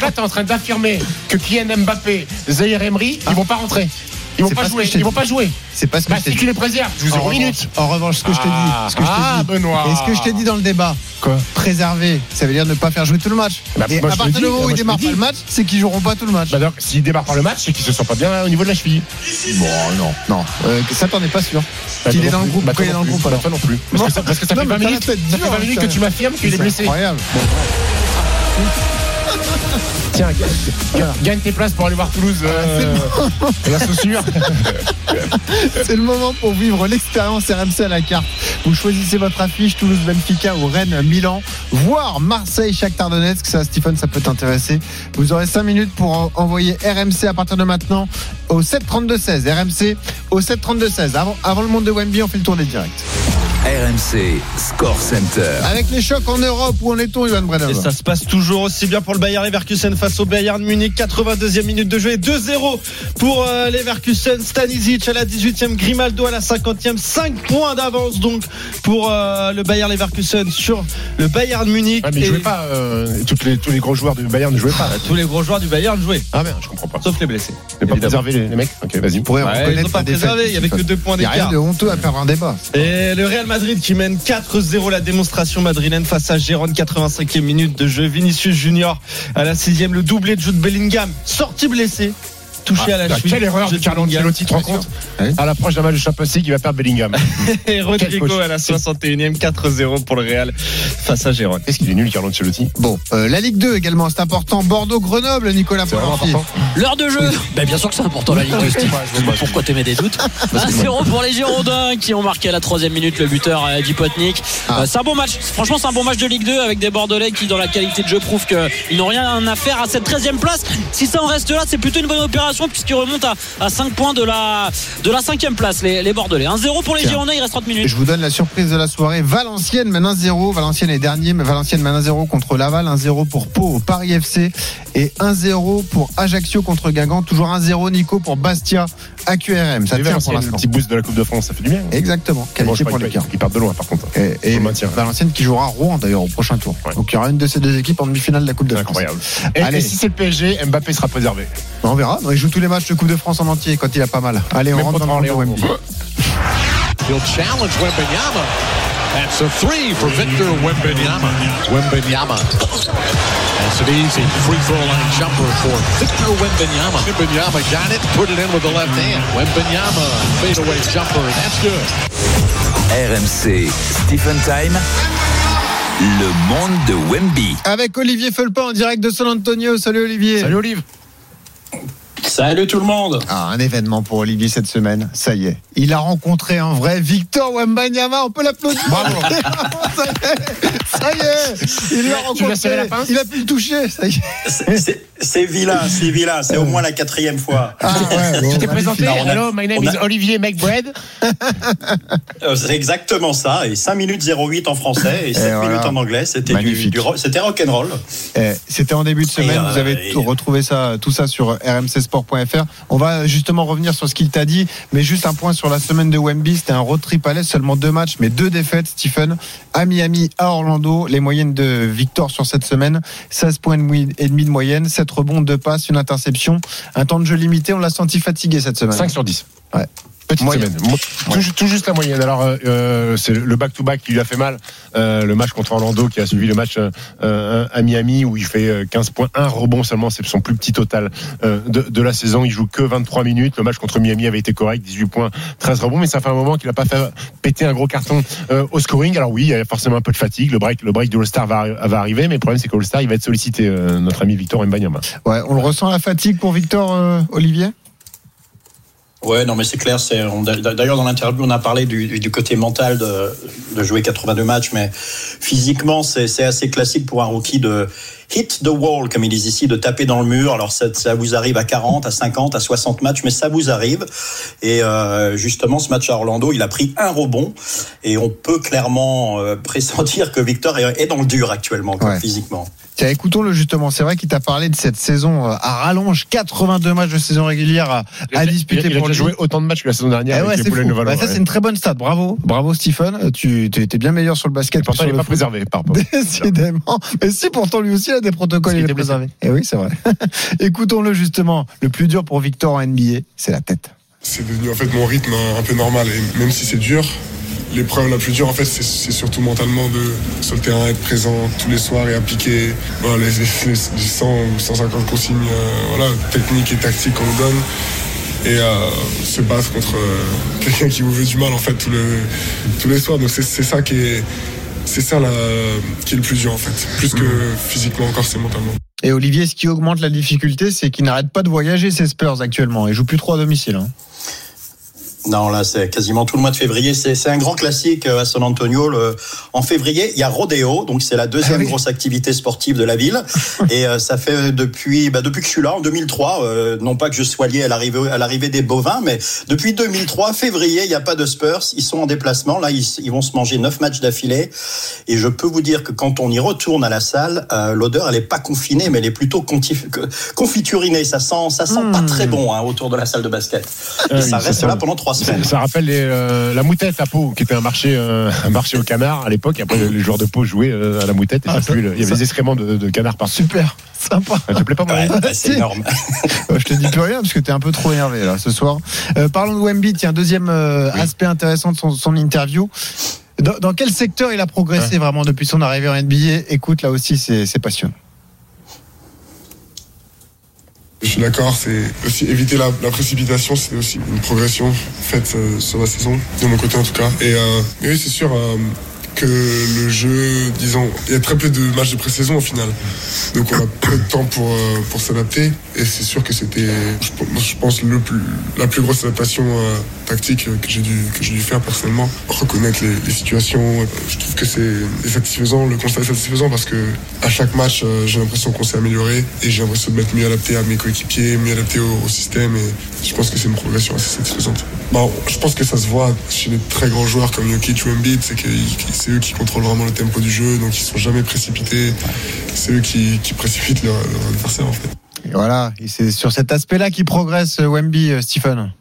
là, tu es en train d'affirmer que Kylian Mbappé, Zaire Emery, ah. ils vont pas rentrer. Ils vont pas, jouer. Ils vont pas jouer. C'est pas ce que bah, je si tu les préserves, vous en. En revanche, ce que je te dis, ce que ah, je Benoît. et ce que je t'ai dit dans le débat, quoi Préserver, ça veut dire ne pas faire jouer tout le match. Bah, et à partir du moment où ils démarrent pas le match, c'est qu'ils joueront pas tout le match. Bah, donc, s'ils démarrent pas le match, c'est qu'ils se sentent pas bien au niveau de la cheville. Bon, non, non. Ça t'en es pas sûr. Bah, bah, qu'il est dans le groupe, qu'il est dans le groupe, alors non plus. Parce que ça fait 20 minutes que tu m'affirmes qu'il est blessé. Incroyable. Tiens, gagne- tes places pour aller voir Toulouse. euh, et la chaussure. C'est le moment pour vivre l'expérience RMC à la carte. Vous choisissez votre affiche Toulouse Benfica ou Rennes Milan, voire Marseille Shakhtar Donetsk. Ça, Stephen, ça peut t'intéresser. Vous aurez 5 minutes pour en- envoyer RMC à partir de maintenant au 732-16. RMC au 732-16. Avant, avant le monde de Wemby, on fait le tour des directs. RMC Score Center. Avec les chocs en Europe, où en est-on, Ivan Brenner Et ça se passe toujours aussi bien pour le Bayern Leverkusen face au Bayern Munich. 82e minute de jeu et 2-0 pour euh, Leverkusen. Stanisic à la 18e, Grimaldo à la 50e. 5 points d'avance donc pour euh, le Bayern Leverkusen sur le Bayern Munich. Ouais, mais ils Et- jouaient pas. euh, toutes les, tous les gros joueurs du Bayern ne jouaient pas. Tous les gros joueurs du Bayern jouaient. Ah merde, je comprends pas. Sauf les blessés. Ils pas préservé les, les mecs Ok, vas-y. Vous pourrez Ouais, ils reconnaître n'ont pas préservé, il y avait que Stephen. deux points Il n'y a rien d'écart. de honteux à perdre un débat. Et le Real Madrid qui mène 4-0 la démonstration madrilène face à Gérone, 85e minute de jeu. Vinicius Junior à la 6e, le doublé de Jude Bellingham, sorti blessé, touché à la Ah, cheville. Quelle erreur de Carlo tu te rends compte À l'approche d'un match de Champions League, il va perdre Bellingham. (laughs) Et Rodrigo à la 61e, 4-0 pour le Real face à Gérone. Est-ce qu'il est nul, Carlo Ancelotti Bon, euh, la Ligue 2 également, c'est important. Bordeaux-Grenoble, Nicolas C'est vraiment Polanski. important. L'heure de jeu Ben, Bien sûr que c'est important la Ligue 2 Steve. Pourquoi t'émets des doutes (laughs) 1-0 pour les Girondins qui ont marqué à la troisième minute le buteur euh, Dipotnik. Ah. Euh, c'est un bon match. Franchement, c'est un bon match de Ligue 2 avec des Bordelais qui, dans la qualité de jeu, prouvent qu'ils n'ont rien à faire à cette 13e place. Si ça en reste là, c'est plutôt une bonne opération puisqu'ils remontent à, à 5 points de la, de la 5e place, les, les Bordelais. 1-0 pour les Tiens. Girondins, il reste 30 minutes. Je vous donne la surprise de la soirée. Valenciennes mène 1-0. Valenciennes est dernier, mais Valenciennes mène 1-0 contre Laval, 1-0 pour Pau au Paris FC et 1-0 pour Ajaccio contre Guingamp. Toujours 1-0 Nico pour Bastia à QRM. Ça tient pour l'instant. petit boost de la Coupe de France, ça fait du bien. Exactement. Bon, Qualifié je pour quarts. ils partent de loin, par contre. Et, et. Valenciennes qui jouera à Rouen d'ailleurs au prochain tour. Donc il y aura une de ces deux équipes en demi-finale de la Coupe de C'est France. incroyable. Et, Allez. et si c'est le PSG, Mbappé sera préservé. On verra. Non, il joue tous les matchs de Coupe de France en entier quand il a pas mal. Allez, on Même rentre dans le. Wemby. He'll challenge Wembenyama. That's a three for Victor Wembenyama. Wembenyama. That's an easy free throw line jumper for Victor Wembenyama. Wembenyama got it, put it in with the left hand. Wembenyama, fadeaway jumper, that's good. RMC Stephen Time. Le monde de Wemby. Avec Olivier Felpin en direct de San Antonio. Salut Olivier. Salut Olive. Salut tout le monde. Ah, un événement pour Olivier cette semaine. Ça y est. Il a rencontré un vrai Victor Wembanyama. On peut l'applaudir. Bravo. (laughs) ça y est. Ça y est. Il l'a rencontré. la Il a pu le toucher. Ça y est. C'est- vilain, c'est vilain. C'est au moins la quatrième fois. Ah ouais, bon, Tu t'es présenté on a- Hello, my name a- is Olivier McBread. (laughs) Euh, C'est exactement ça. Et 5 minutes 08 en français et 7 voilà. minutes en anglais. C'était du, du ro- c'était rock'n'roll. Eh, C'était en début de semaine. Et, euh, Vous avez et- retrouvé ça, tout ça sur On va justement revenir sur ce qu'il t'a dit, mais juste un point sur la semaine de Wemby. C'était un road trip à l'Est, seulement deux matchs, mais deux défaites. Stephen à Miami, à Orlando. Les moyennes de Victor sur cette semaine 16 points et demi de moyenne, 7 rebonds, 2 passes, une interception. Un temps de jeu limité. On l'a senti fatigué cette semaine. 5 sur 10. Ouais. Petite Moyenne. semaine. Tout, ju- tout juste la moyenne. Alors, euh, euh, c'est le back-to-back qui lui a fait mal. Euh, le match contre Orlando qui a suivi le match euh, à Miami où il fait euh, 15 points, 1 rebond seulement. C'est son plus petit total de, de la saison. Il joue que 23 minutes. Le match contre Miami avait été correct, 18 points, 13 rebonds. Mais ça fait un moment qu'il n'a pas fait péter un gros carton au scoring. Alors oui, il y a forcément un peu de fatigue. Le break, le break de All-Star va, arri- va arriver. Mais le problème, c'est qu'All-Star, il va être sollicité, notre ami Victor Mbanyama. Ouais, on le ressent la fatigue pour Victor, Olivier? Ouais, non, mais c'est clair. C'est d'ailleurs dans l'interview, on a parlé du, côté mental de, de jouer 82 matchs, mais physiquement, c'est assez classique pour un rookie de hit the wall, comme ils disent ici, de taper dans le mur. Alors ça, ça vous arrive à 40, à 50, à 60 matchs, mais ça vous arrive. Et euh, justement, ce match à Orlando, il a pris un rebond, et on peut clairement euh, (laughs) pressentir que Victor est, est dans le dur actuellement, Ouais. physiquement. Tiens, écoutons-le justement. C'est vrai qu'il t'a parlé de cette saison euh, à rallonge, 82 matchs de saison régulière à, à disputer il a pour déjà lui. joué autant de matchs que la saison dernière Eh avec les fou. Bah, ça, c'est une très bonne stat. Bravo, bravo Stephen. Tu, étais bien meilleur sur le basket. Pourtant, il n'est pas foot. préservé par. (laughs) Décidément. Mais si, pourtant, lui aussi, des protocoles, il est préservé. Et oui, c'est vrai. (laughs) Écoutons-le justement. Le plus dur pour Victor en NBA, c'est la tête. C'est devenu en fait mon rythme un peu normal et même si c'est dur, l'épreuve la plus dure en fait c'est- surtout mentalement de sur le terrain être présent tous les soirs et appliquer les, les- les 100 ou 150 consignes euh, voilà, techniques et tactiques qu'on nous donne et euh, se battre contre euh, (laughs) quelqu'un qui vous veut du mal en fait tout le, tous les soirs donc c'est ça qui est c'est ça qui est le plus dur en fait plus que physiquement encore c'est mentalement Et Olivier, ce qui augmente la difficulté, c'est qu'ils n'arrêtent pas de voyager ces Spurs actuellement. Ils jouent plus trop à domicile. hein. Non, là, c'est quasiment tout le mois de février. C'est un grand classique euh, à San Antonio. Le- en février, il y a Rodeo, donc c'est la deuxième grosse activité sportive de la ville. (laughs) Et euh, ça fait depuis, bah, depuis que je suis là, en 2003, euh, non pas que je sois lié à l'arrivée des bovins, mais depuis 2003, février, il n'y a pas de Spurs. Ils sont en déplacement. Là, ils, ils vont se manger neuf matchs d'affilée. Et je peux vous dire que quand on y retourne à la salle, euh, l'odeur, elle est pas confinée, mais elle est plutôt confiturinée. Ça sent, ça sent pas très bon hein, autour de la salle de basket. Et Euh, ça reste là pendant trois Ça, semaines. ça rappelle les, euh, la moutette à Pau, qui était un marché, euh, un marché au canard à l'époque. Après, les joueurs de Pau jouaient euh, à la moutette et Ah, ça ça- pue le- il y avait ça- des excréments de, de canard partout. Super, sympa. Ça te plaît pas, Marie c'est énorme. Euh, Je te dis plus rien parce que tu es un peu trop énervé là ce soir. Euh, parlons de Wemby, tiens, deuxième euh, aspect intéressant de son, son interview. Dans, dans quel secteur il a progressé vraiment depuis son arrivée en NBA Écoute, là aussi, c'est passionnant. Je suis d'accord, c'est aussi éviter la, précipitation, c'est aussi une progression faite euh, sur la saison, de mon côté en tout cas. Et euh, oui, c'est sûr euh, que le jeu, disons, il y a très peu de matchs de pré-saison au final. Donc on a peu de temps pour, euh, pour s'adapter. Et c'est sûr que c'était, je, pense, le plus, la plus grosse adaptation euh, tactique que j'ai dû, dû faire personnellement. Reconnaître les, situations, euh, je trouve que c'est satisfaisant, le constat est satisfaisant parce que à chaque match, j'ai l'impression qu'on s'est amélioré et j'ai l'impression de m'être mieux adapté à mes coéquipiers, mieux adapté au, système et je pense que c'est une progression assez satisfaisante. Bon, je pense que ça se voit chez les très grands joueurs comme Jokic ou c'est que c'est eux qui contrôlent vraiment le tempo du jeu, donc ils sont jamais précipités. C'est eux qui, précipitent leur, adversaire en fait. Voilà, c'est sur cet aspect-là qu'il progresse euh, Wemby, euh, Stephen.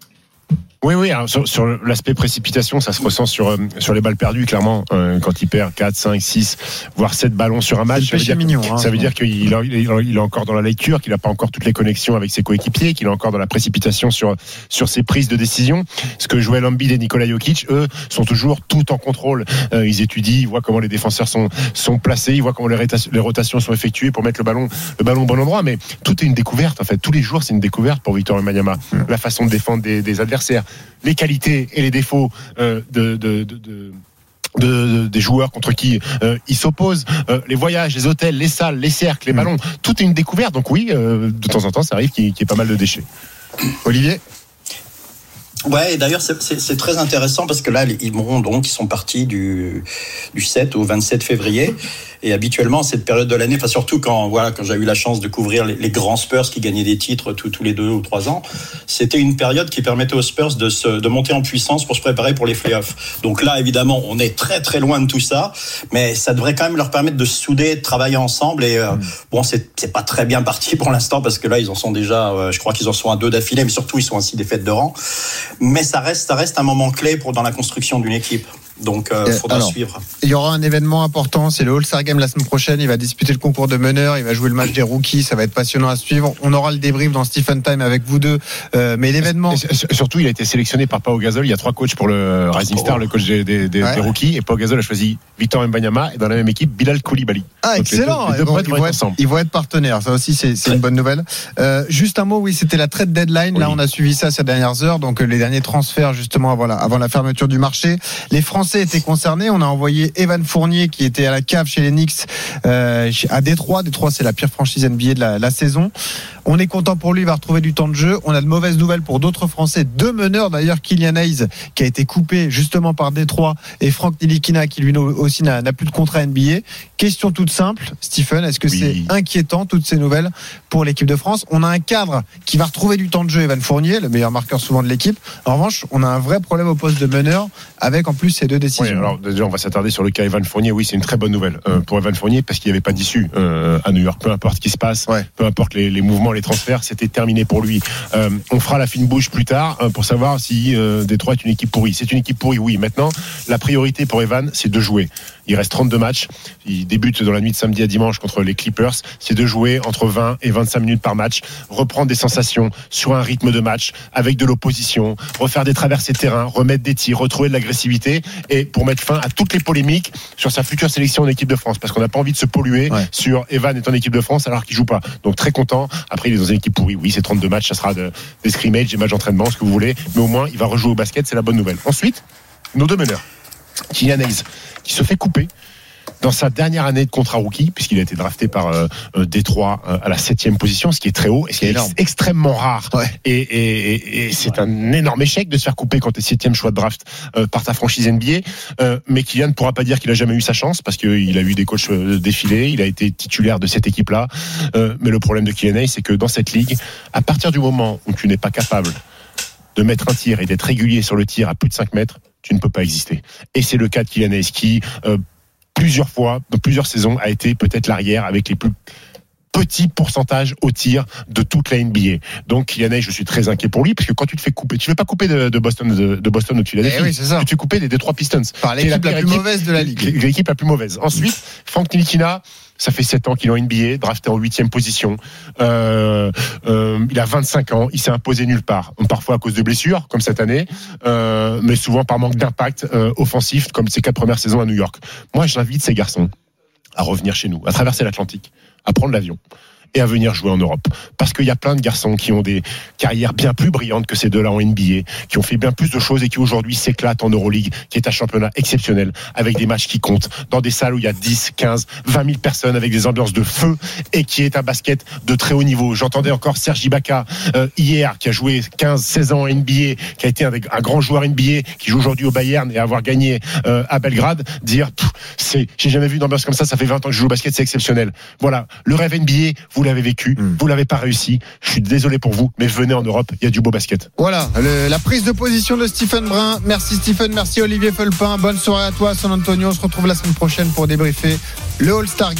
Oui, oui. alors, sur, sur l'aspect précipitation, ça se ressent sur, euh, sur les balles perdues, clairement. euh, quand il perd 4, 5, 6, voire 7 ballons sur un match. C'est le péché ça veut dire, mignon, hein. ça veut dire qu'il a- il est, il est encore dans la lecture, qu'il n'a pas encore toutes les connexions avec ses coéquipiers, qu'il est encore dans la précipitation sur, sur ses prises de décision. Ce que Joel Embiid et Nikola Jokic, eux, sont toujours tout en contrôle. Euh, ils étudient, ils voient comment les défenseurs sont, sont placés, ils voient comment les, rotations- les rotations sont effectuées pour mettre le ballon, le ballon au bon endroit. Mais tout est une découverte, en fait. Tous les jours, c'est une découverte pour Victor Wembanyama. La façon de défendre des, des adversaires, les qualités et les défauts euh, de, de, de- de- de- de- des joueurs contre qui euh, ils s'opposent, euh, les voyages, les hôtels, les salles, les cercles, les ballons, tout est une découverte. Donc oui, euh, de temps en temps, ça arrive qu'il y ait- qu'il y ait pas mal de déchets. Olivier? Ouais, et d'ailleurs, c'est- très intéressant parce que là, ils vont donc, ils sont partis du, du 7 au 27 février. Et habituellement, cette période de l'année, enfin, surtout quand, voilà, quand j'ai eu la chance de couvrir les, les grands Spurs qui gagnaient des titres tous tous les deux ou trois ans, c'était une période qui permettait aux Spurs de, se, de monter en puissance pour se préparer pour les playoffs. Donc là, évidemment, on est très, très loin de tout ça, mais ça devrait quand même leur permettre de se souder, de travailler ensemble. Et euh, bon, c'est c'est pas très bien parti pour l'instant parce que là, ils en sont déjà, euh, je crois qu'ils en sont à deux d'affilée, mais surtout, ils sont ainsi des fêtes de rang. Mais ça reste, ça reste un moment clé pour dans la construction d'une équipe. Donc, euh, Euh, faudra alors, suivre. Il y aura un événement important, c'est le All-Star Game la semaine prochaine. Il va disputer le concours de meneur, il va jouer le match des rookies, ça va être passionnant à suivre. On aura le débrief dans Stephen Time avec vous deux. Euh, mais l'événement. Surtout, il a été sélectionné par Pau Gasol. Il y a trois coachs pour le Rising Star, le coach des, des, des- Ouais. des rookies. Et Pau Gasol a choisi Victor Mbanyama et dans la même équipe, Bilal Koulibaly. Ah, Donc, les deux- excellent! les deux Ils vont- être être, ensemble. ils vont être partenaires. Ça aussi, c'est une bonne nouvelle. Euh, juste un mot, oui, c'était la trade deadline. Là, on a suivi ça ces dernières heures. Donc, les derniers transferts, justement, avant la, avant la fermeture du marché. Les Français étaient concernés. On a envoyé Evan Fournier, qui était à la cave chez les Knicks, euh, à Détroit. Détroit, c'est la pire franchise NBA de la, la saison. On est content pour lui, il va retrouver du temps de jeu. On a de mauvaises nouvelles pour d'autres Français. Deux meneurs, d'ailleurs, Kylian Hayes, qui a été coupé justement par Détroit, et Franck Nilikina, qui lui aussi n'a n'a plus de contrat NBA. Question toute simple, Stephen, est-ce que c'est inquiétant, toutes ces nouvelles, pour l'équipe de France? On a un cadre qui va retrouver du temps de jeu, Evan Fournier, le meilleur marqueur souvent de l'équipe. En revanche, on a un vrai problème au poste de meneur, avec en plus ces deux décisions. Oui, alors déjà, on va s'attarder sur le cas Evan Fournier. Oui, c'est une très bonne nouvelle euh, pour Evan Fournier parce qu'il n'y avait pas d'issue euh, à New York. Peu importe ce qui se passe, peu importe les, les mouvements, les transferts, c'était terminé pour lui. Euh, on fera la fine bouche plus tard euh, pour savoir si euh, Détroit est une équipe pourrie. C'est une équipe pourrie, oui. Maintenant, la priorité pour Evan, c'est de jouer. Il reste 32 matchs. Il débute dans la nuit de samedi à dimanche contre les Clippers. C'est de jouer entre 20 et 25 minutes par match, reprendre des sensations sur un rythme de match avec de l'opposition, refaire des traversées de terrain, remettre des tirs, retrouver de l'agressivité et pour mettre fin à toutes les polémiques sur sa future sélection en équipe de France parce qu'on n'a pas envie de se polluer sur Evan est en équipe de France alors qu'il joue pas. Donc très content. Après, il est dans une équipe pourrie. Oui, c'est 32 matchs, ça sera de, des scrimmages, des matchs d'entraînement, ce que vous voulez. Mais au moins, il va rejouer au basket, c'est la bonne nouvelle. Ensuite, nos deux meneurs. Kylian Hayes, qui se fait couper dans sa dernière année de contrat rookie, puisqu'il a été drafté par euh, euh, Détroit euh, à la septième position, ce qui est très haut et ce qui est extrêmement rare. Et, et- et- et c'est un énorme échec de se faire couper quand tu es septième choix de draft euh, par ta franchise NBA. Euh, mais Kylian ne pourra pas dire qu'il a jamais eu sa chance parce qu'il a eu des coachs euh, défiler, il a été titulaire de cette équipe-là. Euh, mais le problème de Kylian c'est que dans cette ligue, à partir du moment où tu n'es pas capable de mettre un tir et d'être régulier sur le tir à plus de 5 mètres, tu ne peux pas exister. Et c'est le cas de Kylian qui, euh, plusieurs fois, dans plusieurs saisons, a été peut-être l'arrière avec les plus petits pourcentages au tir de toute la NBA. Donc Hayes, je suis très inquiet pour lui parce que quand tu te fais couper, tu ne veux pas couper de, de Boston de, de Boston au Philadelphie. Eh oui, c'est ça. Tu te fais couper des Detroit Pistons. Par l'équipe la plus mauvaise de la ligue. L'équipe la plus mauvaise. Ensuite, Frank Nilikina, ça fait 7 ans qu'il est en NBA, drafté en 8 position. Euh, euh, il a 25 ans, il s'est imposé nulle part. Parfois à cause de blessures, comme cette année, euh, mais souvent par manque d'impact offensif, comme ses quatre premières saisons à New York. Moi, j'invite ces garçons à revenir chez nous, à traverser l'Atlantique, à prendre l'avion et à venir jouer en Europe. Parce qu'il y a plein de garçons qui ont des carrières bien plus brillantes que ces deux-là en NBA, qui ont fait bien plus de choses et qui aujourd'hui s'éclatent en Euroleague, qui est un championnat exceptionnel, avec des matchs qui comptent, dans des salles où il y a 10, 15, 20 000 personnes, avec des ambiances de feu, et qui est un basket de très haut niveau. J'entendais encore Sergi Ibaka euh, hier, qui a joué 15, 16 ans en NBA, qui a été un, grand joueur NBA, qui joue aujourd'hui au Bayern et avoir gagné euh, à Belgrade, dire, c'est, j'ai jamais vu une ambiance comme ça, ça fait 20 ans que je joue au basket, c'est exceptionnel. Voilà, le rêve NBA, l'avez vécu, vous l'avez pas réussi. Je suis désolé pour vous, mais venez en Europe, il y a du beau basket. Voilà, le- la prise de position de Stephen Brun. Merci Stephen, merci Olivier Felpin. Bonne soirée à toi, San Antonio. On se retrouve la semaine prochaine pour débriefer le All-Star Game.